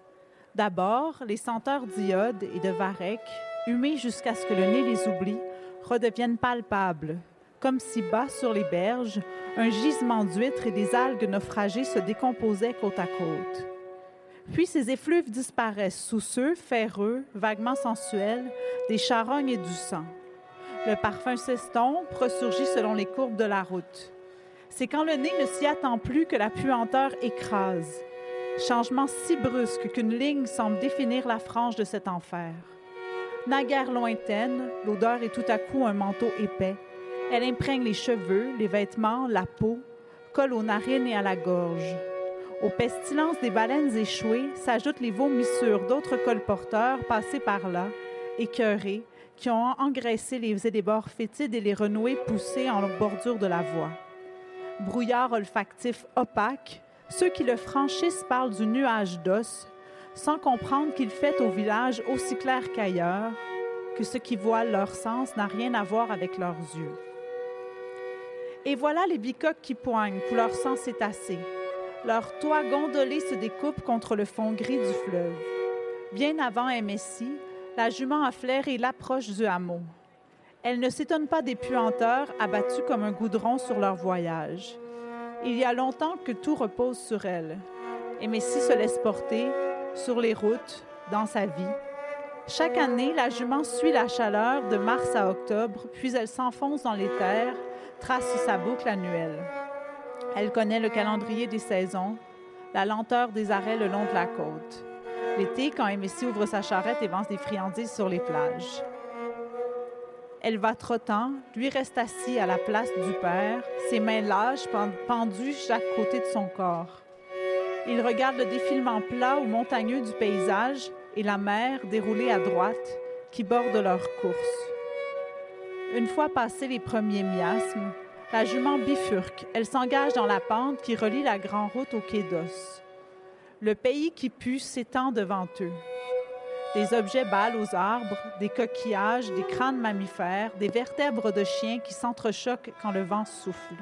D'abord, les senteurs d'iode et de varech, humées jusqu'à ce que le nez les oublie, redeviennent palpables, comme si bas sur les berges, un gisement d'huîtres et des algues naufragées se décomposaient côte à côte. Puis ces effluves disparaissent sous ceux, ferreux, vaguement sensuels, des charognes et du sang. Le parfum s'estompe, ressurgit selon les courbes de la route. C'est quand le nez ne s'y attend plus que la puanteur écrase. Changement si brusque qu'une ligne semble définir la frange de cet enfer. Naguère lointaine, l'odeur est tout à coup un manteau épais. Elle imprègne les cheveux, les vêtements, la peau, colle aux narines et à la gorge. Aux pestilences des baleines échouées s'ajoutent les vomissures d'autres colporteurs passés par là, écœurés, qui ont engraissé les édébords fétides et les renouées poussées en bordure de la voie. Brouillard olfactif opaque, ceux qui le franchissent parlent du nuage d'os, sans comprendre qu'il fait au village aussi clair qu'ailleurs, que ce qui voile leur sens n'a rien à voir avec leurs yeux. Et voilà les bicoques qui poignent, couleur sang cétacé. Leurs toits gondolés se découpent contre le fond gris du fleuve. Bien avant MSI, la jument a flairé l'approche du hameau. Elle ne s'étonne pas des puanteurs abattus comme un goudron sur leur voyage. Il y a longtemps que tout repose sur elle. Et se laisse porter sur les routes, dans sa vie. Chaque année, la jument suit la chaleur de mars à octobre, puis elle s'enfonce dans les terres, trace sa boucle annuelle. Elle connaît le calendrier des saisons, la lenteur des arrêts le long de la côte. L'été, quand Messi ouvre sa charrette et vance des friandises sur les plages. Elle va trottant, lui reste assis à la place du père, ses mains lâches pendues chaque côté de son corps. Il regarde le défilement plat ou montagneux du paysage et la mer déroulée à droite qui borde leur course. Une fois passés les premiers miasmes, la jument bifurque. Elle s'engage dans la pente qui relie la grande route au quai d'os. Le pays qui pue s'étend devant eux. Des objets bâles aux arbres, des coquillages, des crânes mammifères, des vertèbres de chiens qui s'entrechoquent quand le vent souffle.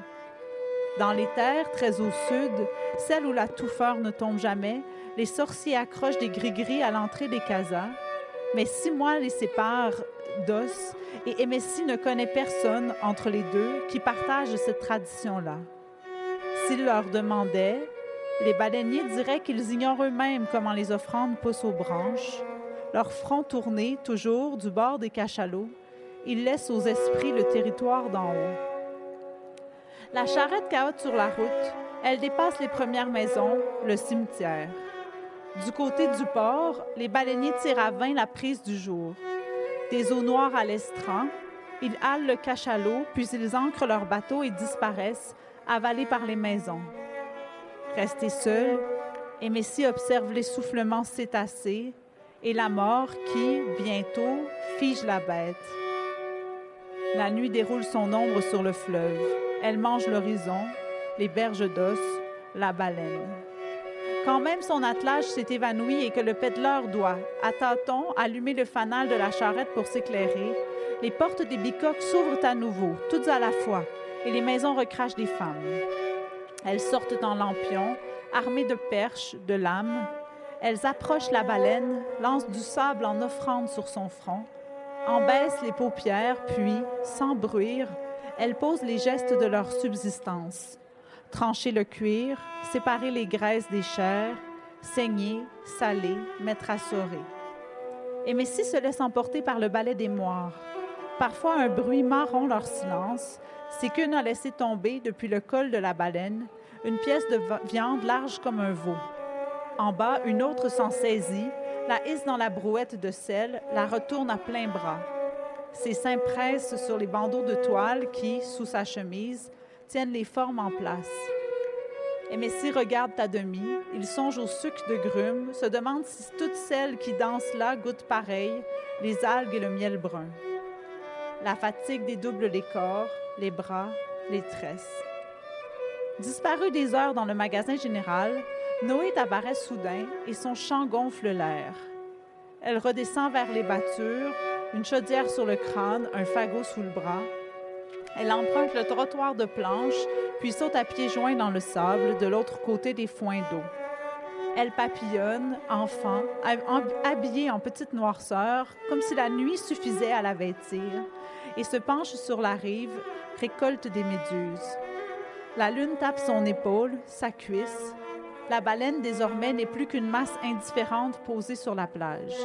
Dans les terres, très au sud, celles où la touffeur ne tombe jamais, les sorciers accrochent des gris-gris à l'entrée des casas, mais six mois les séparent d'os et Emessi ne connaît personne entre les deux qui partage cette tradition-là. S'il leur demandait, les baleiniers diraient qu'ils ignorent eux-mêmes comment les offrandes poussent aux branches. Leur front tourné toujours du bord des cachalots, ils laissent aux esprits le territoire d'en haut. La charrette caote sur la route, elle dépasse les premières maisons, le cimetière. Du côté du port, les baleiniers tirent à vain la prise du jour. Des eaux noires à l'estran, ils halent le cachalot, puis ils ancrent leur bateau et disparaissent, avalés par les maisons. Restés seuls, Messi observe l'essoufflement cétacé et la mort qui, bientôt, fige la bête. La nuit déroule son ombre sur le fleuve. Elle mange l'horizon, les berges d'os, la baleine. Quand même son attelage s'est évanoui et que le pédaleur doit, à tâtons, allumer le fanal de la charrette pour s'éclairer, les portes des bicoques s'ouvrent à nouveau, toutes à la fois, et les maisons recrachent des femmes. Elles sortent en lampion, armées de perches, de lames. Elles approchent la baleine, lancent du sable en offrande sur son front, en baissent les paupières, puis, sans bruire, Elles posent les gestes de leur subsistance. Trancher le cuir, séparer les graisses des chairs, saigner, saler, mettre à sorer. Et Messie se laisse emporter par le balai des moires. Parfois, un bruit marron leur silence. C'est qu'une a laissé tomber, depuis le col de la baleine, une pièce de viande large comme un veau. En bas, une autre s'en saisit, la hisse dans la brouette de sel, la retourne à plein bras. Ses seins pressent sur les bandeaux de toile qui, sous sa chemise, tiennent les formes en place. Et Messie regarde à demi, il songe au sucre de grumes, se demande si toutes celles qui dansent là goûtent pareil, les algues et le miel brun. La fatigue dédouble les corps, les bras, les tresses. Disparu des heures dans le magasin général, Noé apparaît soudain et son chant gonfle l'air. Elle redescend vers les battures, une chaudière sur le crâne, un fagot sous le bras. Elle emprunte le trottoir de planches, puis saute à pieds joints dans le sable de l'autre côté des foins d'eau. Elle papillonne, enfant, habillée en petite noirceur, comme si la nuit suffisait à la vêtir, et se penche sur la rive, récolte des méduses. La lune tape son épaule, sa cuisse. La baleine désormais n'est plus qu'une masse indifférente posée sur la plage.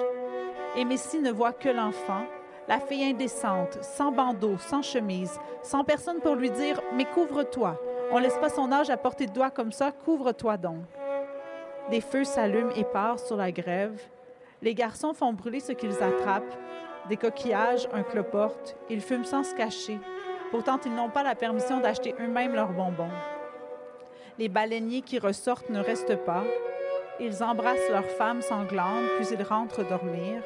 Et Messie ne voit que l'enfant, la fille indécente, sans bandeau, sans chemise, sans personne pour lui dire Mais couvre-toi. On laisse pas son âge à portée de doigt comme ça, couvre-toi donc. Des feux s'allument épars sur la grève. Les garçons font brûler ce qu'ils attrapent. Des coquillages, un cloporte. Ils fument sans se cacher. Pourtant, ils n'ont pas la permission d'acheter eux-mêmes leurs bonbons. Les baleiniers qui ressortent ne restent pas. Ils embrassent leurs femmes sanglantes, puis ils rentrent dormir.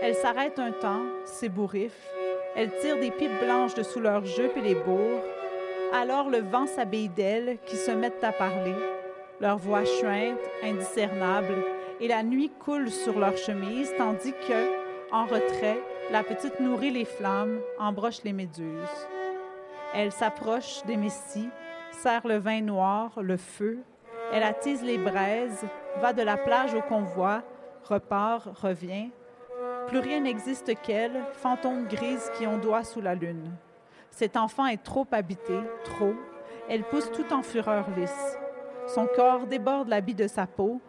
Elles s'arrêtent un temps, s'ébouriffent. Elles tirent des pipes blanches de sous leurs jupes et les bourrent. Alors le vent s'habille d'elles qui se mettent à parler. Leur voix chuinte, indiscernable, et la nuit coule sur leurs chemises, tandis que, en retrait, la petite nourrit les flammes, embroche les méduses. Elle s'approche des messies, serre le vin noir, le feu. Elle attise les braises, va de la plage au convoi, repart, revient, plus rien n'existe qu'elle, fantôme grise qui ondoie sous la lune. Cet enfant est trop habité, trop. Elle pousse tout en fureur lisse. Son corps déborde l'habit de sa peau.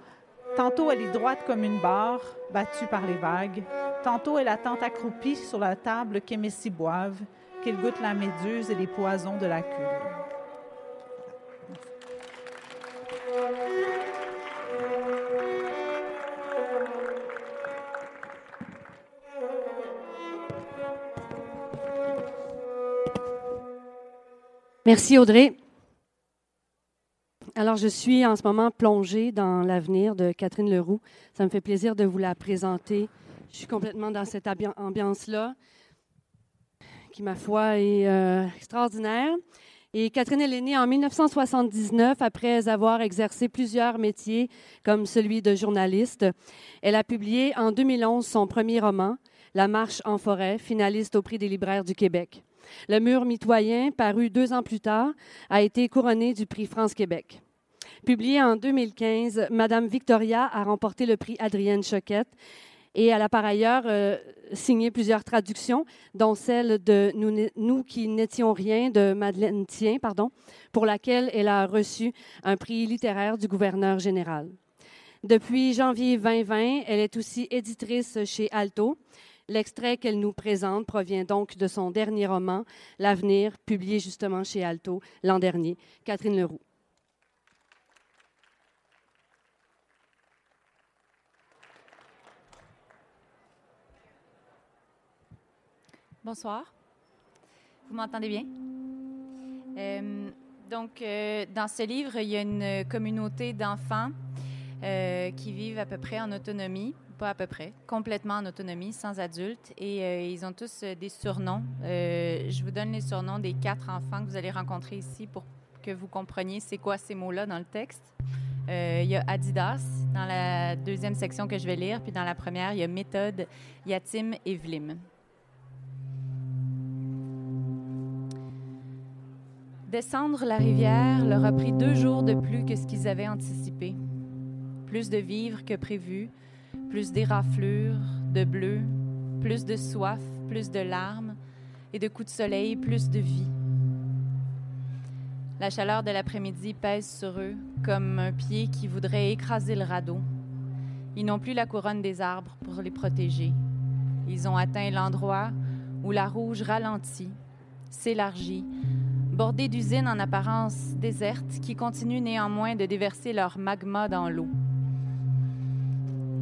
Tantôt elle est droite comme une barre, battue par les vagues. Tantôt elle attend accroupie sur la table qu'Émessie boive, qu'il goûte la méduse et les poisons de la cure.
Merci Audrey. Alors, je suis en ce moment plongée dans l'avenir de Catherine Leroux. Ça me fait plaisir de vous la présenter. Je suis complètement dans cette ambiance-là, qui, ma foi, est euh, extraordinaire. Et Catherine, elle est née en 1979 après avoir exercé plusieurs métiers comme celui de journaliste. Elle a publié en 2011 son premier roman, La marche en forêt, finaliste au prix des libraires du Québec. Le mur mitoyen, paru deux ans plus tard, a été couronné du prix France-Québec. Publié en 2015, Madame Victoria a remporté le prix Adrienne Choquette et elle a par ailleurs euh, signé plusieurs traductions, dont celle de Nous, qui n'étions rien de Madeleine Tien, pardon, pour laquelle elle a reçu un prix littéraire du gouverneur général. Depuis janvier 2020, elle est aussi éditrice chez Alto. L'extrait qu'elle nous présente provient donc de son dernier roman, L'Avenir, publié justement chez Alto l'an dernier. Catherine Leroux.
Bonsoir. Vous m'entendez bien? Euh, donc, euh, dans ce livre, il y a une communauté d'enfants euh, qui vivent à peu près en autonomie pas à peu près, complètement en autonomie, sans adultes. Et euh, ils ont tous euh, des surnoms. Euh, je vous donne les surnoms des quatre enfants que vous allez rencontrer ici pour que vous compreniez c'est quoi ces mots-là dans le texte. Il y a Adidas dans la deuxième section que je vais lire, puis dans la première, il y a Méthode, Yatim et Vlim. Descendre la rivière leur a pris deux jours de plus que ce qu'ils avaient anticipé. Plus de vivres que prévu, plus d'éraflures, de bleu, plus de soif, plus de larmes et de coups de soleil, plus de vie. La chaleur de l'après-midi pèse sur eux comme un pied qui voudrait écraser le radeau. Ils n'ont plus la couronne des arbres pour les protéger. Ils ont atteint l'endroit où la rouge ralentit, s'élargit, bordée d'usines en apparence désertes qui continuent néanmoins de déverser leur magma dans l'eau.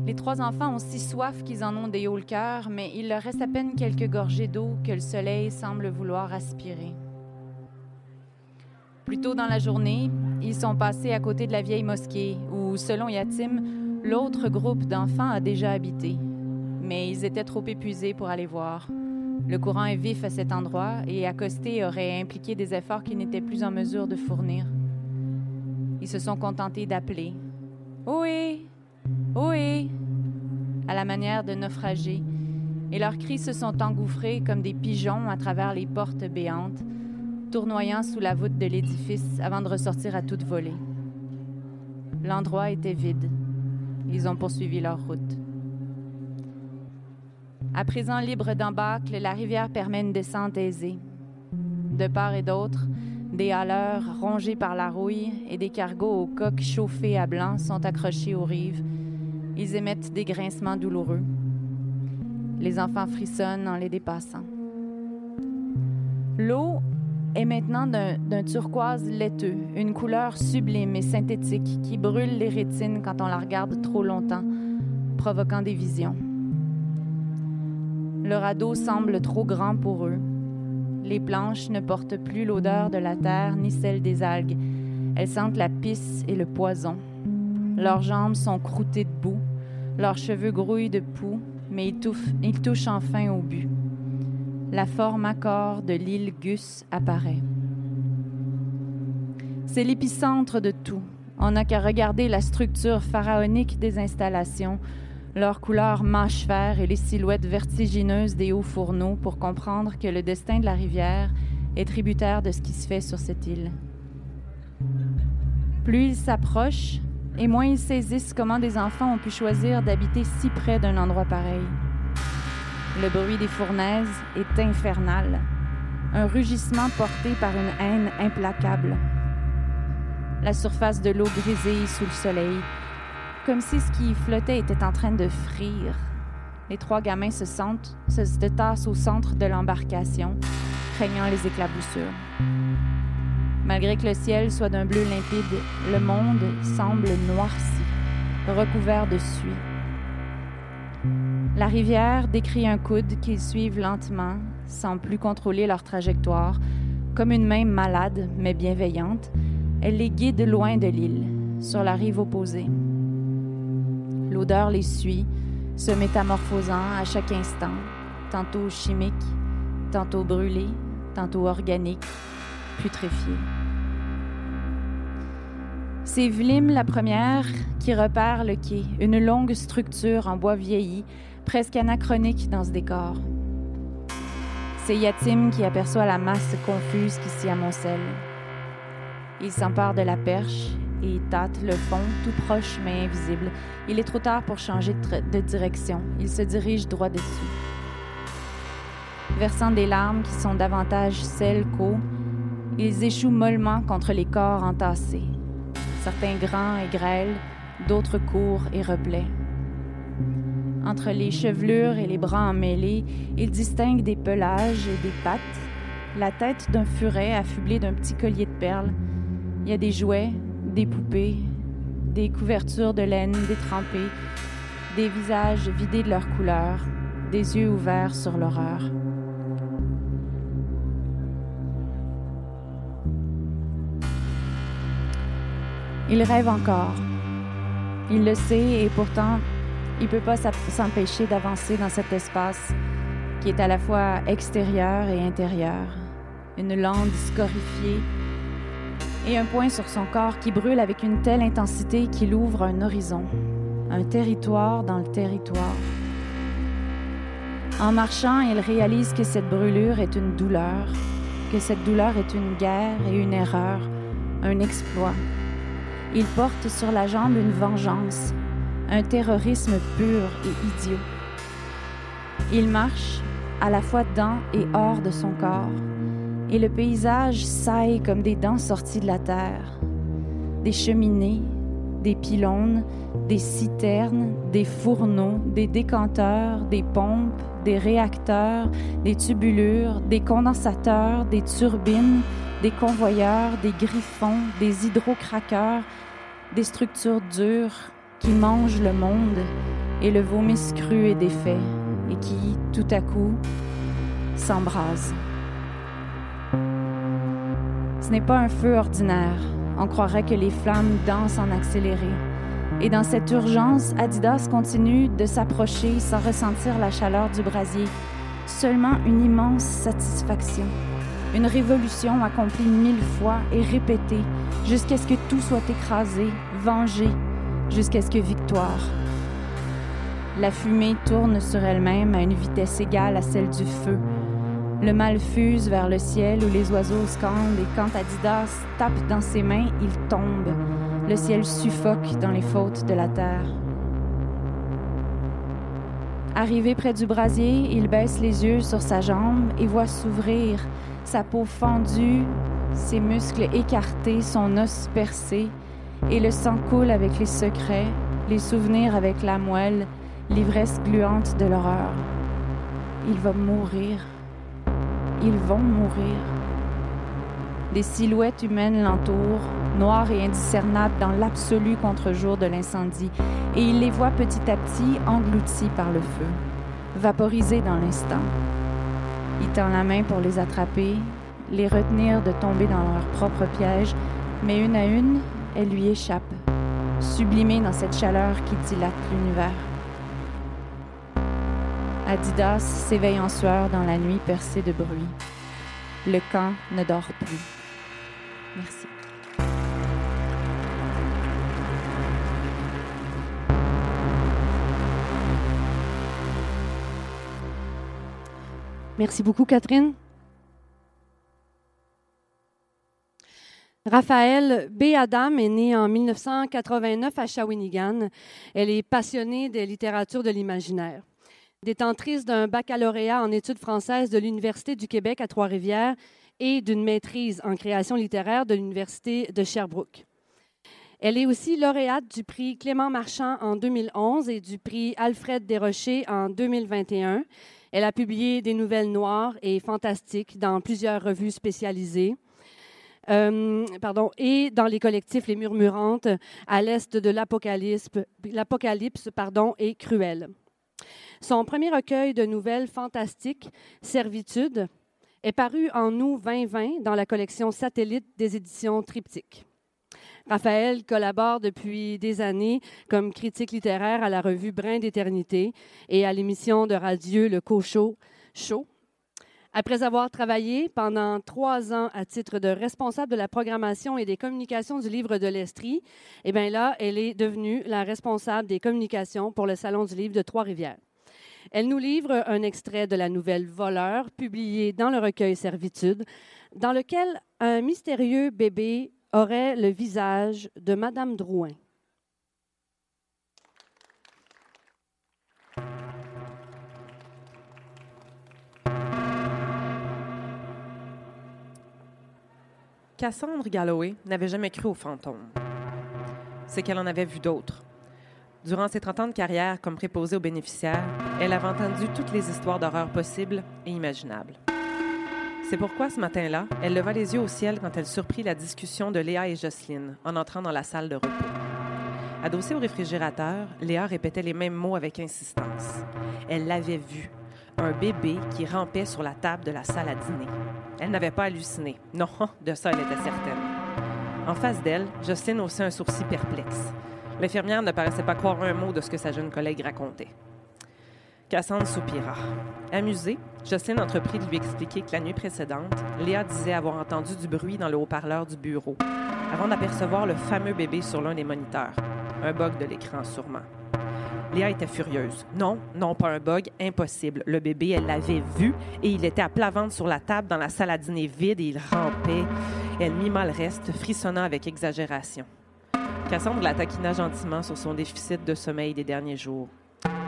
Les trois enfants ont si soif qu'ils en ont des hauts le cœur, mais il leur reste à peine quelques gorgées d'eau que le soleil semble vouloir aspirer. Plus tôt dans la journée, ils sont passés à côté de la vieille mosquée, où, selon Yatim, l'autre groupe d'enfants a déjà habité. Mais ils étaient trop épuisés pour aller voir. Le courant est vif à cet endroit et accoster aurait impliqué des efforts qu'ils n'étaient plus en mesure de fournir. Ils se sont contentés d'appeler. Ohé! Ohé! à la manière de naufragés, et leurs cris se sont engouffrés comme des pigeons à travers les portes béantes, tournoyant sous la voûte de l'édifice avant de ressortir à toute volée. L'endroit était vide. Ils ont poursuivi leur route. À présent libre d'embâcle, la rivière permet une descente aisée. De part et d'autre, des haleurs rongés par la rouille et des cargos aux coques chauffées à blanc sont accrochés aux rives. Ils émettent des grincements douloureux. Les enfants frissonnent en les dépassant. L'eau est maintenant d'un turquoise laiteux, une couleur sublime et synthétique qui brûle les rétines quand on la regarde trop longtemps, provoquant des visions. Le radeau semble trop grand pour eux. Les planches ne portent plus l'odeur de la terre ni celle des algues. Elles sentent la pisse et le poison. Leurs jambes sont croûtées de boue, leurs cheveux grouillent de poux, mais ils, touchent enfin au but. La forme accord de l'île Gus apparaît. C'est l'épicentre de tout. On n'a qu'à regarder la structure pharaonique des installations, leurs couleurs mâche-fer et les silhouettes vertigineuses des hauts fourneaux pour comprendre que le destin de la rivière est tributaire de ce qui se fait sur cette île. Plus ils s'approchent, et moins ils saisissent comment des enfants ont pu choisir d'habiter si près d'un endroit pareil. Le bruit des fournaises est infernal, un rugissement porté par une haine implacable. La surface de l'eau grisée sous le soleil, comme si ce qui flottait était en train de frire. Les trois gamins se sentent, se tassent au centre de l'embarcation, craignant les éclaboussures. Malgré que le ciel soit d'un bleu limpide, le monde semble noirci, recouvert de suie. La rivière décrit un coude qu'ils suivent lentement, sans plus contrôler leur trajectoire. Comme une main malade mais bienveillante, elle les guide loin de l'île, sur la rive opposée. L'odeur les suit, se métamorphosant à chaque instant, tantôt chimique, tantôt brûlé, tantôt organique, putréfié. C'est Vlim la première qui repère le quai, une longue structure en bois vieilli, presque anachronique dans ce décor. C'est Yatim qui aperçoit la masse confuse qui s'y amoncelle. Il s'empare de la perche et tâte le fond, tout proche mais invisible. Il est trop tard pour changer de, direction. Il se dirige droit dessus. Versant des larmes qui sont davantage sel qu'eau, ils échouent mollement contre les corps entassés. Certains grands et grêles, d'autres courts et replets. Entre les chevelures et les bras emmêlés, il distingue des pelages et des pattes, la tête d'un furet affublé d'un petit collier de perles. Il y a des jouets, des poupées, des couvertures de laine détrempées, des visages vidés de leur couleur, des yeux ouverts sur l'horreur. Il rêve encore. Il le sait et pourtant, il ne peut pas s'empêcher d'avancer dans cet espace qui est à la fois extérieur et intérieur. Une lande scorifiée et un point sur son corps qui brûle avec une telle intensité qu'il ouvre un horizon, un territoire dans le territoire. En marchant, il réalise que cette brûlure est une douleur, que cette douleur est une guerre et une erreur, un exploit. Il porte sur la jambe une vengeance, un terrorisme pur et idiot. Il marche à la fois dans et hors de son corps, et le paysage saille comme des dents sorties de la terre. Des cheminées, des pylônes, des citernes, des fourneaux, des décanteurs, des pompes, des réacteurs, des tubulures, des condensateurs, des turbines, des convoyeurs, des griffons, des hydrocraqueurs, des structures dures qui mangent le monde et le vomissent cru et défait et qui, tout à coup, s'embrasent. Ce n'est pas un feu ordinaire. On croirait que les flammes dansent en accéléré. Et dans cette urgence, Adidas continue de s'approcher sans ressentir la chaleur du brasier. Seulement une immense satisfaction. Une révolution accomplie mille fois et répétée jusqu'à ce que tout soit écrasé, vengé, jusqu'à ce que victoire. La fumée tourne sur elle-même à une vitesse égale à celle du feu. Le mal fuse vers le ciel où les oiseaux scandent et quand Adidas tape dans ses mains, il tombe. Le ciel suffoque dans les fautes de la terre. Arrivé près du brasier, il baisse les yeux sur sa jambe et voit s'ouvrir sa peau fendue, ses muscles écartés, son os percé, et le sang coule avec les secrets, les souvenirs avec la moelle, l'ivresse gluante de l'horreur. Il va mourir. Ils vont mourir. Des silhouettes humaines l'entourent, noires et indiscernables dans l'absolu contre-jour de l'incendie, et il les voit petit à petit engloutis par le feu, vaporisés dans l'instant. Il tend la main pour les attraper, les retenir de tomber dans leur propre piège, mais une à une, elles lui échappent, sublimées dans cette chaleur qui dilate l'univers. Adidas s'éveille en sueur dans la nuit percée de bruit. Le camp ne dort plus. Merci.
Merci beaucoup, Catherine. Raphaël B. Adam est née en 1989 à Shawinigan. Elle est passionnée des littératures de l'imaginaire. Détentrice d'un baccalauréat en études françaises de l'Université du Québec à Trois-Rivières et d'une maîtrise en création littéraire de l'Université de Sherbrooke. Elle est aussi lauréate du prix Clément Marchand en 2011 et du prix Alfred Desrochers en 2021. Elle a publié des nouvelles noires et fantastiques dans plusieurs revues spécialisées. Euh, et dans les collectifs Les Murmurantes, à l'est de l'Apocalypse, l'Apocalypse pardon, et Cruel. Son premier recueil de nouvelles fantastiques, Servitude, est paru en août 2020 dans la collection Satellite des éditions Triptyque. Raphaël collabore depuis des années comme critique littéraire à la revue Brin d'éternité et à l'émission de radio Le Co-Show Show. Après avoir travaillé pendant trois ans à titre de responsable de la programmation et des communications du livre de l'Estrie, eh bien là, elle est devenue la responsable des communications pour le Salon du livre de Trois-Rivières. Elle nous livre un extrait de la nouvelle Voleur, publiée dans le recueil Servitude, dans lequel un mystérieux bébé aurait le visage de Madame Drouin.
Cassandre Galloway n'avait jamais cru aux fantômes. C'est qu'elle en avait vu d'autres. Durant ses 30 ans de carrière comme préposée aux bénéficiaires, elle avait entendu toutes les histoires d'horreur possibles et imaginables. C'est pourquoi ce matin-là, elle leva les yeux au ciel quand elle surprit la discussion de Léa et Jocelyne en entrant dans la salle de repos. Adossée au réfrigérateur, Léa répétait les mêmes mots avec insistance. Elle l'avait vu, un bébé qui rampait sur la table de la salle à dîner. Elle n'avait pas halluciné. Non, de ça, elle était certaine. En face d'elle, Jocelyne haussait un sourcil perplexe. L'infirmière ne paraissait pas croire un mot de ce que sa jeune collègue racontait. Cassandre soupira. Amusée, Jocelyne entreprit de lui expliquer que la nuit précédente, Léa disait avoir entendu du bruit dans le haut-parleur du bureau, avant d'apercevoir le fameux bébé sur l'un des moniteurs. Un bug de l'écran, sûrement. Léa était furieuse. Non, non, pas un bug, impossible. Le bébé, elle l'avait vu et il était à plat ventre sur la table dans la salle à dîner vide et il rampait. Elle mima le reste, frissonnant avec exagération. Cassandre la taquina gentiment sur son déficit de sommeil des derniers jours.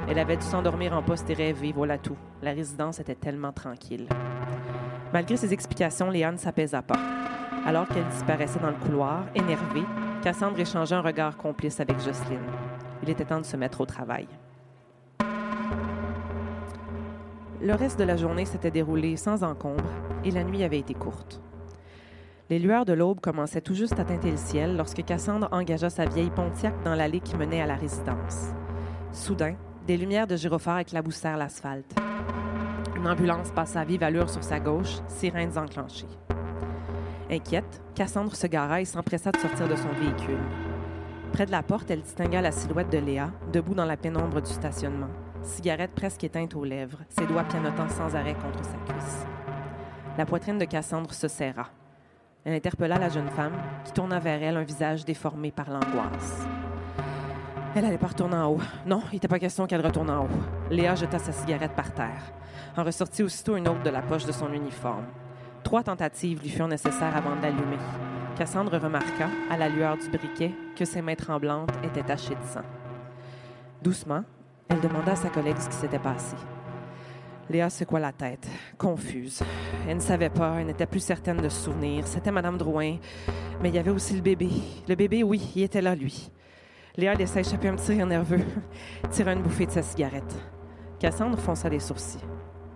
Elle avait dû s'endormir en poste et rêver, voilà tout. La résidence était tellement tranquille. Malgré ses explications, Léa ne s'apaisa pas. Alors qu'elle disparaissait dans le couloir, énervée, Cassandre échangea un regard complice avec Jocelyne. Il était temps de se mettre au travail. Le reste de la journée s'était déroulé sans encombre et la nuit avait été courte. Les lueurs de l'aube commençaient tout juste à teinter le ciel lorsque Cassandre engagea sa vieille Pontiac dans l'allée qui menait à la résidence. Soudain, des lumières de gyrophare éclaboussèrent l'asphalte. Une ambulance passa à vive allure sur sa gauche, sirènes enclenchées. Inquiète, Cassandre se gara et s'empressa de sortir de son véhicule. Près de la porte, elle distingua la silhouette de Léa, debout dans la pénombre du stationnement, cigarette presque éteinte aux lèvres, ses doigts pianotant sans arrêt contre sa cuisse. La poitrine de Cassandre se serra. Elle interpella la jeune femme, qui tourna vers elle un visage déformé par l'angoisse. Elle allait pas retourner en haut. Non, il n'était pas question qu'elle retourne en haut. Léa jeta sa cigarette par terre, en ressortit aussitôt une autre de la poche de son uniforme. Trois tentatives lui furent nécessaires avant de l'allumer. Cassandre remarqua, à la lueur du briquet, que ses mains tremblantes étaient tachées de sang. Doucement, elle demanda à sa collègue ce qui s'était passé. Léa secoua la tête, confuse. Elle ne savait pas, elle n'était plus certaine de se souvenir. C'était Madame Drouin, mais il y avait aussi le bébé. Le bébé, oui, il était là, lui. Léa laissa échapper un petit rire nerveux, tira une bouffée de sa cigarette. Cassandre fonça les sourcils.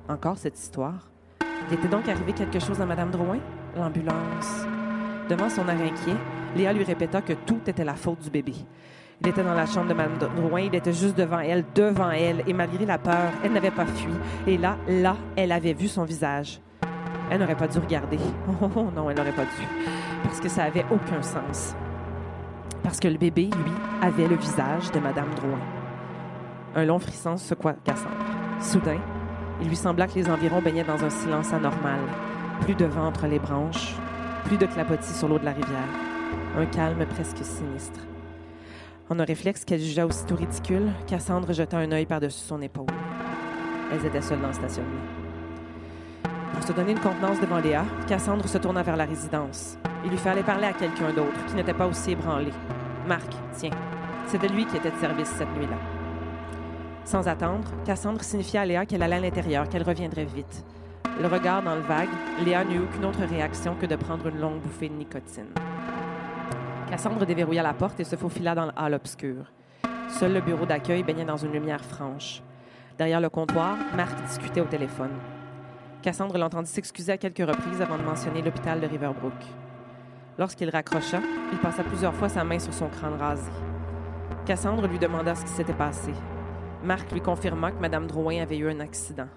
Encore cette histoire. Il était donc arrivé quelque chose à Madame Drouin? L'ambulance. Devant son air inquiet, Léa lui répéta que tout était la faute du bébé. Il était dans la chambre de Mme Drouin, il était juste devant elle, devant elle, et malgré la peur, elle n'avait pas fui. Et là, là, elle avait vu son visage. Elle n'aurait pas dû regarder. Oh non, elle n'aurait pas dû. Parce que ça avait aucun sens. Parce que le bébé, lui, avait le visage de Mme Drouin. Un long frisson secoua Cassandre. Soudain, il lui sembla que les environs baignaient dans un silence anormal. Plus de vent entre les branches, plus de clapotis sur l'eau de la rivière. Un calme presque sinistre. En un réflexe qu'elle jugea aussitôt ridicule, Cassandre jeta un œil par-dessus son épaule. Elles étaient seules dans le stationnement. Pour se donner une contenance devant Léa, Cassandre se tourna vers la résidence. Il lui fallait parler à quelqu'un d'autre, qui n'était pas aussi ébranlé. Marc, tiens, c'était lui qui était de service cette nuit-là. Sans attendre, Cassandre signifia à Léa qu'elle allait à l'intérieur, qu'elle reviendrait vite. Le regard dans le vague, Léa n'eut aucune autre réaction que de prendre une longue bouffée de nicotine. Cassandre déverrouilla la porte et se faufila dans le hall obscur. Seul le bureau d'accueil baignait dans une lumière franche. Derrière le comptoir, Marc discutait au téléphone. Cassandre l'entendit s'excuser à quelques reprises avant de mentionner l'hôpital de Riverbrook. Lorsqu'il raccrocha, il passa plusieurs fois sa main sur son crâne rasé. Cassandre lui demanda ce qui s'était passé. Marc lui confirma que Mme Drouin avait eu un accident.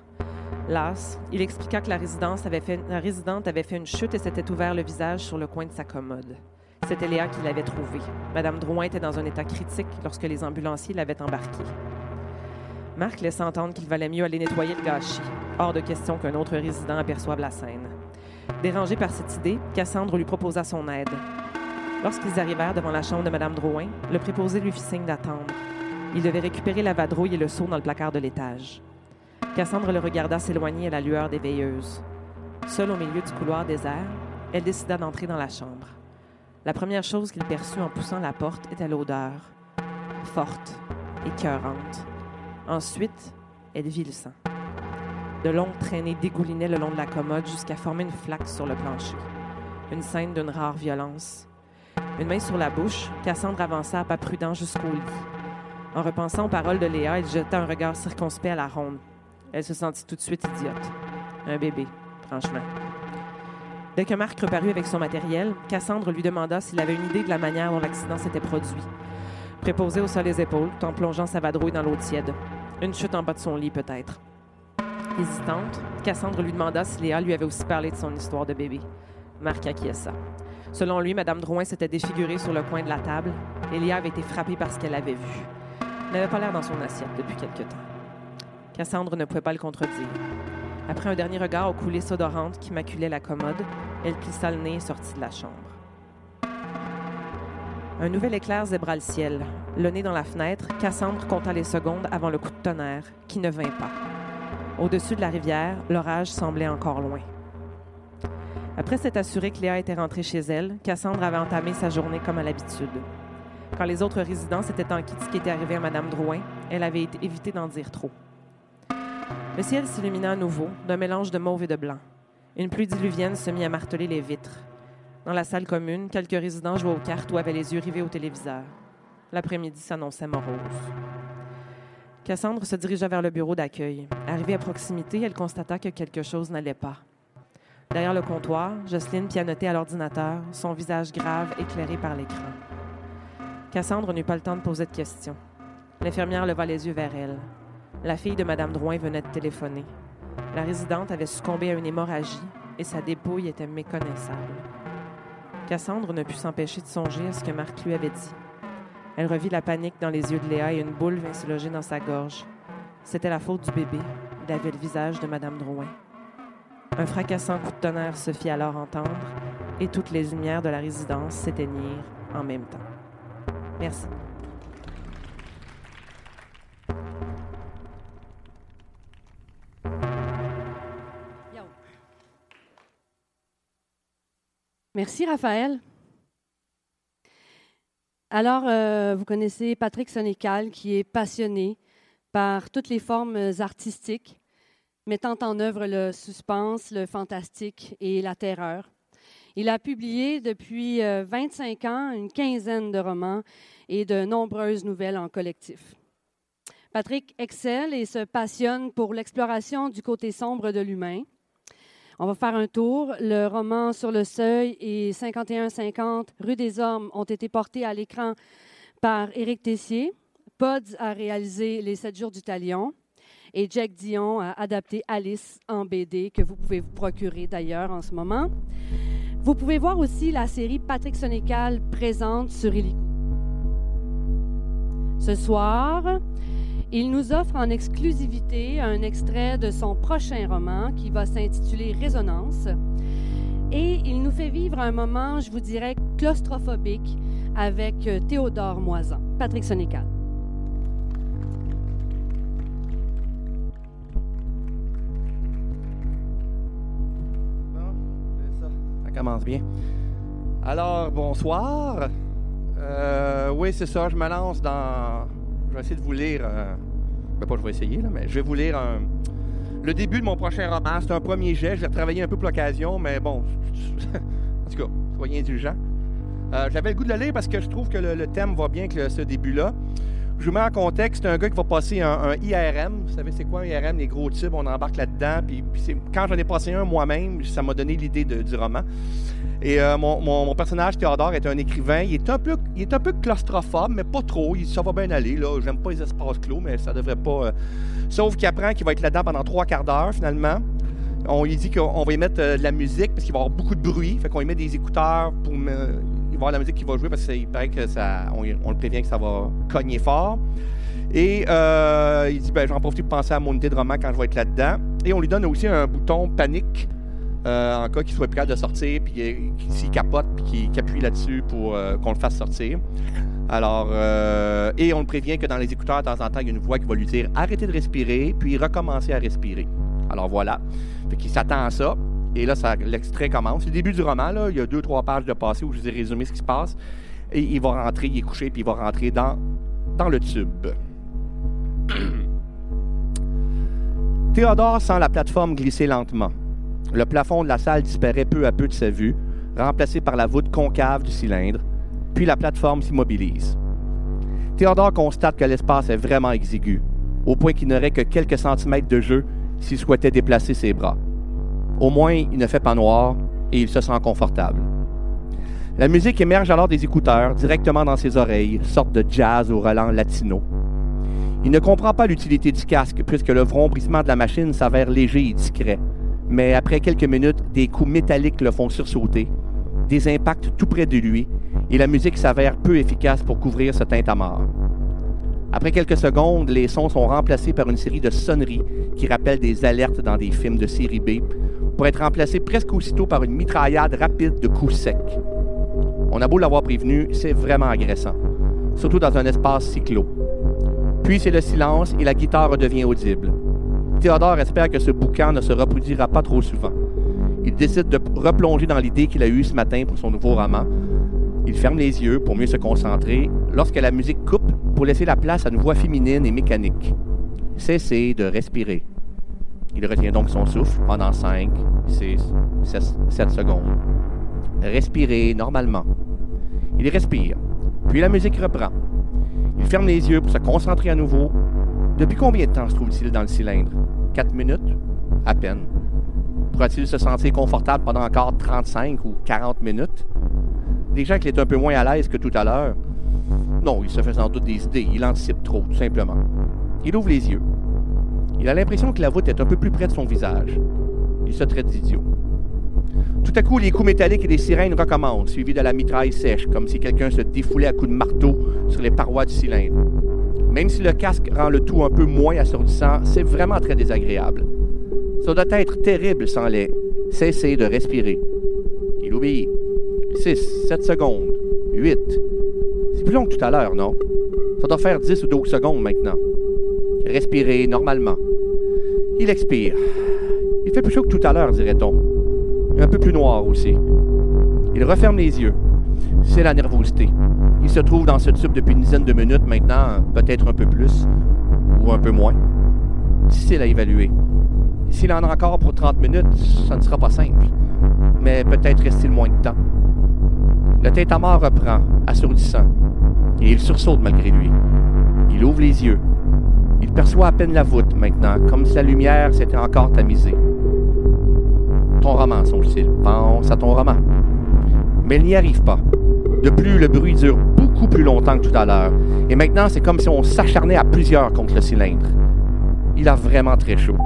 Las, il expliqua que la, la résidente avait fait une chute et s'était ouvert le visage sur le coin de sa commode. C'était Léa qui l'avait trouvée. Madame Drouin était dans un état critique lorsque les ambulanciers l'avaient embarquée. Marc laissa entendre qu'il valait mieux aller nettoyer le gâchis. Hors de question qu'un autre résident aperçoive la scène. Dérangé par cette idée, Cassandre lui proposa son aide. Lorsqu'ils arrivèrent devant la chambre de Madame Drouin, le préposé lui fit signe d'attendre. Il devait récupérer la vadrouille et le seau dans le placard de l'étage. Cassandre le regarda s'éloigner à la lueur des veilleuses. Seule au milieu du couloir désert, elle décida d'entrer dans la chambre. La première chose qu'il perçut en poussant la porte était l'odeur, forte, écœurante. Ensuite, elle vit le sang. De longues traînées dégoulinaient le long de la commode jusqu'à former une flaque sur le plancher. Une scène d'une rare violence. Une main sur la bouche, Cassandre avança à pas prudent jusqu'au lit. En repensant aux paroles de Léa, elle jeta un regard circonspect à la ronde. Elle se sentit tout de suite idiote. Un bébé, franchement. Dès que Marc reparut avec son matériel, Cassandre lui demanda s'il avait une idée de la manière dont l'accident s'était produit. Préposé au sol les épaules, en plongeant sa vadrouille dans l'eau tiède. Une chute en bas de son lit, peut-être. Hésitante, Cassandre lui demanda si Léa lui avait aussi parlé de son histoire de bébé. Marc acquiesça. Selon lui, Mme Drouin s'était défigurée sur le coin de la table et Léa avait été frappée par ce qu'elle avait vu. Elle n'avait pas l'air dans son assiette depuis quelque temps. Cassandre ne pouvait pas le contredire. Après un dernier regard aux coulisses odorantes qui maculaient la commode, elle plissa le nez et sortit de la chambre. Un nouvel éclair zébra le ciel. Le nez dans la fenêtre, Cassandre compta les secondes avant le coup de tonnerre, qui ne vint pas. Au-dessus de la rivière, l'orage semblait encore loin. Après s'être assuré que Léa était rentrée chez elle, Cassandre avait entamé sa journée comme à l'habitude. Quand les autres résidents s'étaient enquis de ce qui était arrivé à Mme Drouin, elle avait évité d'en dire trop. Le ciel s'illumina à nouveau, d'un mélange de mauve et de blanc. Une pluie diluvienne se mit à marteler les vitres. Dans la salle commune, quelques résidents jouaient aux cartes ou avaient les yeux rivés au téléviseur. L'après-midi s'annonçait morose. Cassandre se dirigea vers le bureau d'accueil. Arrivée à proximité, elle constata que quelque chose n'allait pas. Derrière le comptoir, Jocelyne pianotait à l'ordinateur, son visage grave éclairé par l'écran. Cassandre n'eut pas le temps de poser de questions. L'infirmière leva les yeux vers elle. La fille de Madame Drouin venait de téléphoner. La résidente avait succombé à une hémorragie et sa dépouille était méconnaissable. Cassandre ne put s'empêcher de songer à ce que Marc lui avait dit. Elle revit la panique dans les yeux de Léa et une boule vint se loger dans sa gorge. C'était la faute du bébé. Il avait le visage de Madame Drouin. Un fracassant coup de tonnerre se fit alors entendre et toutes les lumières de la résidence s'éteignirent en même temps. Merci.
Merci, Raphaël. Alors, euh, vous connaissez Patrick Sonical, qui est passionné par toutes les formes artistiques, mettant en œuvre le suspense, le fantastique et la terreur. Il a publié depuis 25 euh, ans une quinzaine de romans et de nombreuses nouvelles en collectif. Patrick excelle et se passionne pour l'exploration du côté sombre de l'humain. On va faire un tour. Le roman Sur le seuil et 51-50 Rue des Hommes ont été portés à l'écran par Éric Tessier. Pods a réalisé Les Sept jours du Talion et Jack Dion a adapté Alice en BD que vous pouvez vous procurer d'ailleurs en ce moment. Vous pouvez voir aussi la série Patrick Sonical présente sur Illico. Ce soir, il nous offre en exclusivité un extrait de son prochain roman qui va s'intituler Résonance. Et il nous fait vivre un moment, je vous dirais, claustrophobique avec euh, Théodore Moisan. Patrick Sonical.
ça, commence bien. Alors, bonsoir. Euh, oui, c'est ça, je me lance dans vais essayer de vous lire. Euh, ben, pas je vais essayer, là, mais je vais vous lire le début de mon prochain roman. C'est un premier jet. Je vais retravailler un peu pour l'occasion, mais bon. en tout cas, soyez indulgents. Euh, J'avais le goût de le lire parce que je trouve que le, thème va bien avec ce début-là. Je vous mets en contexte, un gars qui va passer un, IRM. Vous savez, c'est quoi un IRM? Les gros tubes, on embarque là-dedans. Puis, quand j'en ai passé un moi-même, ça m'a donné l'idée du roman. Et euh, mon, personnage, Théodore, est un écrivain. Il est un peu, il est un peu claustrophobe, mais pas trop. Ça va bien aller. Là. J'aime pas les espaces clos, mais ça devrait pas. Euh, sauf qu'il apprend qu'il va être là-dedans pendant trois quarts d'heure, finalement. On lui dit qu'on va y mettre euh, de la musique parce qu'il va y avoir beaucoup de bruit. Fait qu'on y met des écouteurs pour avoir la musique qui va jouer parce qu'il paraît que ça, on, le prévient que ça va cogner fort. Et euh, il dit ben, j'en profite pour penser à mon unité de roman quand je vais être là-dedans. Et on lui donne aussi un bouton panique euh, en cas qu'il soit plus capable de sortir, puis s'y capote, puis qu'il appuie là-dessus pour euh, qu'on le fasse sortir. Alors, et on le prévient que dans les écouteurs, de temps en temps, il y a une voix qui va lui dire arrêtez de respirer, puis recommencer à respirer. Alors voilà. Fait qu'il s'attend à ça. Et là, l'extrait commence. C'est le début du roman. Là. Il y a deux, trois pages de passé où je vous ai résumé ce qui se passe. Et il va rentrer, il est couché, puis il va rentrer dans, dans le tube. Théodore sent la plateforme glisser lentement. Le plafond de la salle disparaît peu à peu de sa vue, remplacé par la voûte concave du cylindre, puis la plateforme s'immobilise. Théodore constate que l'espace est vraiment exigu, au point qu'il n'aurait que quelques centimètres de jeu s'il souhaitait déplacer ses bras. Au moins, il ne fait pas noir et il se sent confortable. La musique émerge alors des écouteurs directement dans ses oreilles, sorte de jazz au relent latino. Il ne comprend pas l'utilité du casque puisque le vrombrissement de la machine s'avère léger et discret. Mais après quelques minutes, des coups métalliques le font sursauter, des impacts tout près de lui, et la musique s'avère peu efficace pour couvrir ce tintamarre. Après quelques secondes, les sons sont remplacés par une série de sonneries qui rappellent des alertes dans des films de série B, pour être remplacés presque aussitôt par une mitraillade rapide de coups secs. On a beau l'avoir prévenu, c'est vraiment agressant, surtout dans un espace si clos. Puis c'est le silence et la guitare redevient audible. Théodore espère que ce boucan ne se reproduira pas trop souvent. Il décide de replonger dans l'idée qu'il a eue ce matin pour son nouveau roman. Il ferme les yeux pour mieux se concentrer lorsque la musique coupe pour laisser la place à une voix féminine et mécanique. Cessez de respirer. Il retient donc son souffle pendant 5, 6, 7 secondes. Respirez normalement. Il respire, puis la musique reprend. Il ferme les yeux pour se concentrer à nouveau. Depuis combien de temps se trouve-t-il dans le cylindre? 4 minutes? À peine. Pourra-t-il se sentir confortable pendant encore 35 ou 40 minutes? Déjà qu'il est un peu moins à l'aise que tout à l'heure? Non, il se fait sans doute des idées. Il anticipe trop, tout simplement. Il ouvre les yeux. Il a l'impression que la voûte est un peu plus près de son visage. Il se traite d'idiot. Tout à coup, les coups métalliques et les sirènes recommencent, suivis de la mitraille sèche, comme si quelqu'un se défoulait à coups de marteau sur les parois du cylindre. Même si le casque rend le tout un peu moins assourdissant, c'est vraiment très désagréable. Ça doit être terrible sans les cesser de respirer. Il obéit. 6, 7 secondes, 8. C'est plus long que tout à l'heure, non? Ça doit faire 10 ou 12 secondes maintenant. Respirez normalement. Il expire. Il fait plus chaud que tout à l'heure, dirait-on. Un peu plus noir aussi. Il referme les yeux. C'est la nervosité. Il se trouve dans ce tube depuis une dizaine de minutes maintenant, peut-être un peu plus, ou un peu moins. Difficile à évaluer. S'il en a encore pour 30 minutes, ça ne sera pas simple. Mais peut-être reste-t-il moins de temps. Le tête à mort reprend, assourdissant, et il sursaute malgré lui. Il ouvre les yeux. Il perçoit à peine la voûte maintenant, comme si la lumière s'était encore tamisée. Ton roman, songe-t-il. Pense à ton roman. Mais il n'y arrive pas. De plus, le bruit dure beaucoup plus longtemps que tout à l'heure. Et maintenant, c'est comme si on s'acharnait à plusieurs contre le cylindre. Il a vraiment très chaud.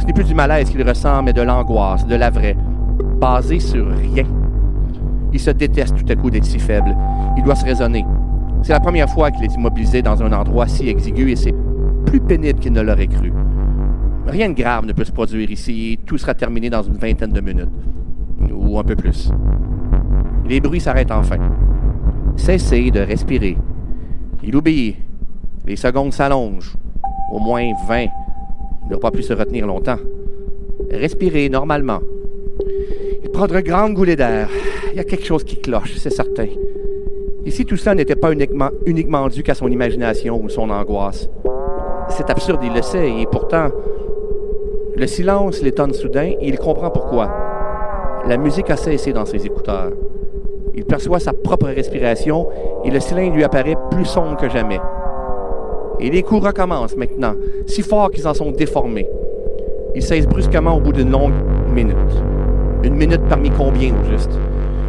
Ce n'est plus du malaise qu'il ressent, mais de l'angoisse, de la vraie, basée sur rien. Il se déteste tout à coup d'être si faible. Il doit se raisonner. C'est la première fois qu'il est immobilisé dans un endroit si exigu et c'est plus pénible qu'il ne l'aurait cru. Rien de grave ne peut se produire ici et tout sera terminé dans une vingtaine de minutes. Ou un peu plus. Les bruits s'arrêtent enfin. Cessez de respirer. Il obéit. Les secondes s'allongent. Au moins 20. Il n'a pas pu se retenir longtemps. Respirez normalement. Il prend de grandes goulées d'air. Il y a quelque chose qui cloche, c'est certain. Ici, tout ça n'était pas uniquement, uniquement dû qu'à son imagination ou son angoisse? C'est absurde, il le sait, et pourtant, le silence l'étonne soudain et il comprend pourquoi. La musique a cessé dans ses écouteurs. Il perçoit sa propre respiration et le cylindre lui apparaît plus sombre que jamais. Et les coups recommencent maintenant, si fort qu'ils en sont déformés. Il cesse brusquement au bout d'une longue minute. Une minute parmi combien au juste?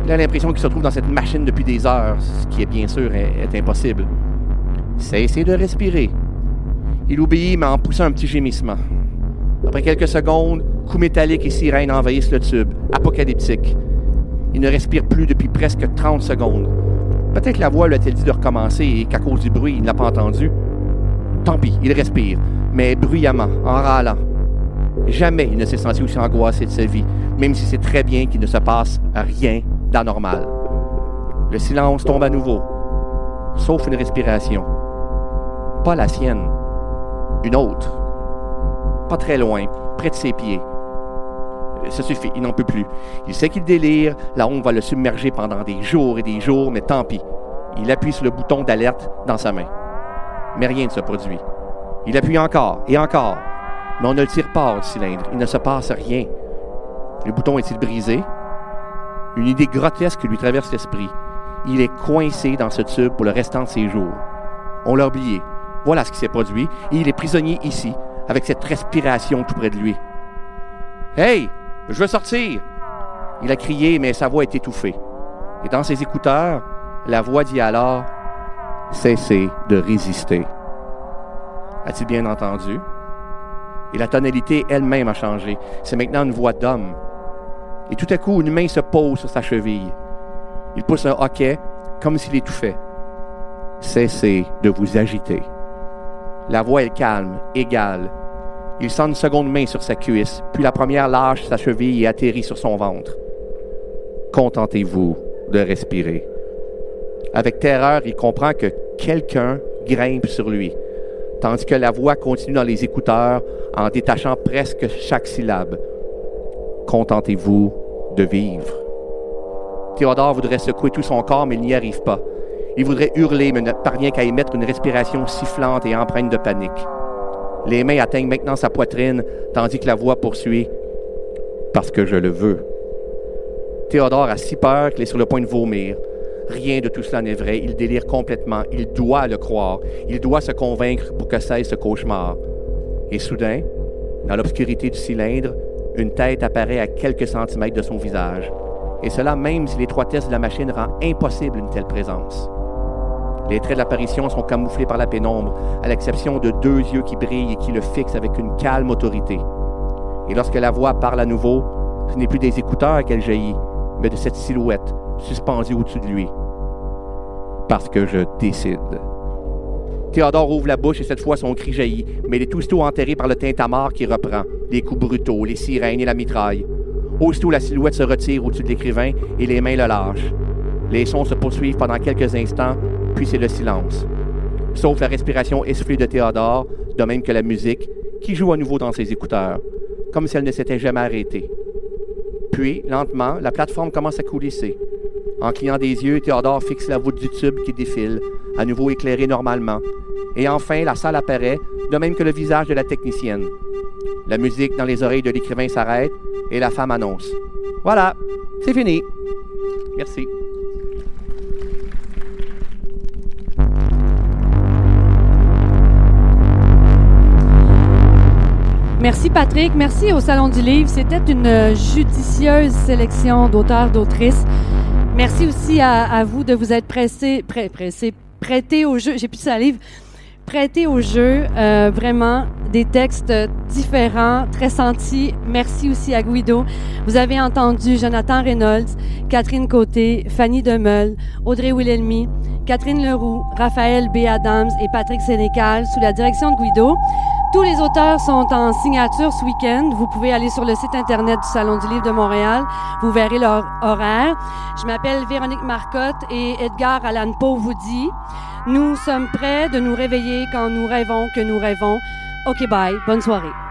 Il a l'impression qu'il se trouve dans cette machine depuis des heures, ce qui est bien sûr est, est impossible. Cessez de respirer. Il obéit, mais en poussant un petit gémissement. Après quelques secondes, coups métalliques et sirènes envahissent le tube, apocalyptique. Il ne respire plus depuis presque 30 secondes. Peut-être la voix lui a-t-elle dit de recommencer et qu'à cause du bruit, il ne l'a pas entendu. Tant pis, il respire, mais bruyamment, en râlant. Jamais il ne s'est senti aussi angoissé de sa vie, même si c'est très bien qu'il ne se passe rien d'anormal. Le silence tombe à nouveau, sauf une respiration. Pas la sienne, une autre. Pas très loin, près de ses pieds. Ça suffit, il n'en peut plus. Il sait qu'il délire, la honte va le submerger pendant des jours et des jours, mais tant pis. Il appuie sur le bouton d'alerte dans sa main. Mais rien ne se produit. Il appuie encore et encore, mais on ne le tire pas hors cylindre. Il ne se passe rien. Le bouton est-il brisé? Une idée grotesque lui traverse l'esprit. Il est coincé dans ce tube pour le restant de ses jours. On l'a oublié. Voilà ce qui s'est produit. Et il est prisonnier ici, avec cette respiration tout près de lui. Hey, je veux sortir! Il a crié, mais sa voix est étouffée. Et dans ses écouteurs, la voix dit alors Cessez de résister. A-t-il bien entendu? Et la tonalité elle-même a changé. C'est maintenant une voix d'homme. Et tout à coup, une main se pose sur sa cheville. Il pousse un hoquet comme s'il étouffait. Cessez de vous agiter. La voix est calme, égale. Il sent une seconde main sur sa cuisse, puis la première lâche sa cheville et atterrit sur son ventre. Contentez-vous de respirer. Avec terreur, il comprend que quelqu'un grimpe sur lui, tandis que la voix continue dans les écouteurs en détachant presque chaque syllabe. Contentez-vous de vivre. Théodore voudrait secouer tout son corps, mais il n'y arrive pas. Il voudrait hurler, mais ne parvient qu'à émettre une respiration sifflante et empreinte de panique. Les mains atteignent maintenant sa poitrine, tandis que la voix poursuit Parce que je le veux. Théodore a si peur qu'il est sur le point de vomir. Rien de tout cela n'est vrai. Il délire complètement. Il doit le croire. Il doit se convaincre pour que cesse ce cauchemar. Et soudain, dans l'obscurité du cylindre, une tête apparaît à quelques centimètres de son visage. Et cela même si l'étroitesse de la machine rend impossible une telle présence. Les traits de l'apparition sont camouflés par la pénombre, à l'exception de deux yeux qui brillent et qui le fixent avec une calme autorité. Et lorsque la voix parle à nouveau, ce n'est plus des écouteurs qu'elle jaillit, mais de cette silhouette suspendue au-dessus de lui. Parce que je décide. Théodore ouvre la bouche et cette fois son cri jaillit, mais il est aussitôt enterré par le tintamarre qui reprend, les coups brutaux, les sirènes et la mitraille. Aussitôt la silhouette se retire au-dessus de l'écrivain et les mains le lâchent. Les sons se poursuivent pendant quelques instants, puis c'est le silence. Sauf la respiration essoufflée de Théodore, de même que la musique, qui joue à nouveau dans ses écouteurs, comme si elle ne s'était jamais arrêtée. Puis, lentement, la plateforme commence à coulisser. En clignant des yeux, Théodore fixe la voûte du tube qui défile, à nouveau éclairée normalement. Et enfin, la salle apparaît, de même que le visage de la technicienne. La musique dans les oreilles de l'écrivain s'arrête et la femme annonce. Voilà, c'est fini. Merci.
Merci Patrick, merci au Salon du Livre. C'était une euh, judicieuse sélection d'auteurs, d'autrices. Merci aussi à, vous de vous être pressé, prêt, pressé, prêté au jeu. J'ai plus de salive. Prêté au jeu, euh, vraiment des textes différents, très sentis. Merci aussi à Guido. Vous avez entendu Jonathan Reynolds, Catherine Côté, Fanny Demeul, Audrey Wilhelmy, Catherine Leroux, Raphaël B. Adams et Patrick Sénécal sous la direction de Guido. Tous les auteurs sont en signature ce week-end. Vous pouvez aller sur le site Internet du Salon du Livre de Montréal. Vous verrez leur horaire. Je m'appelle Véronique Marcotte et Edgar Allan Poe vous dit, nous sommes prêts de nous réveiller quand nous rêvons que nous rêvons. OK, bye. Bonne soirée.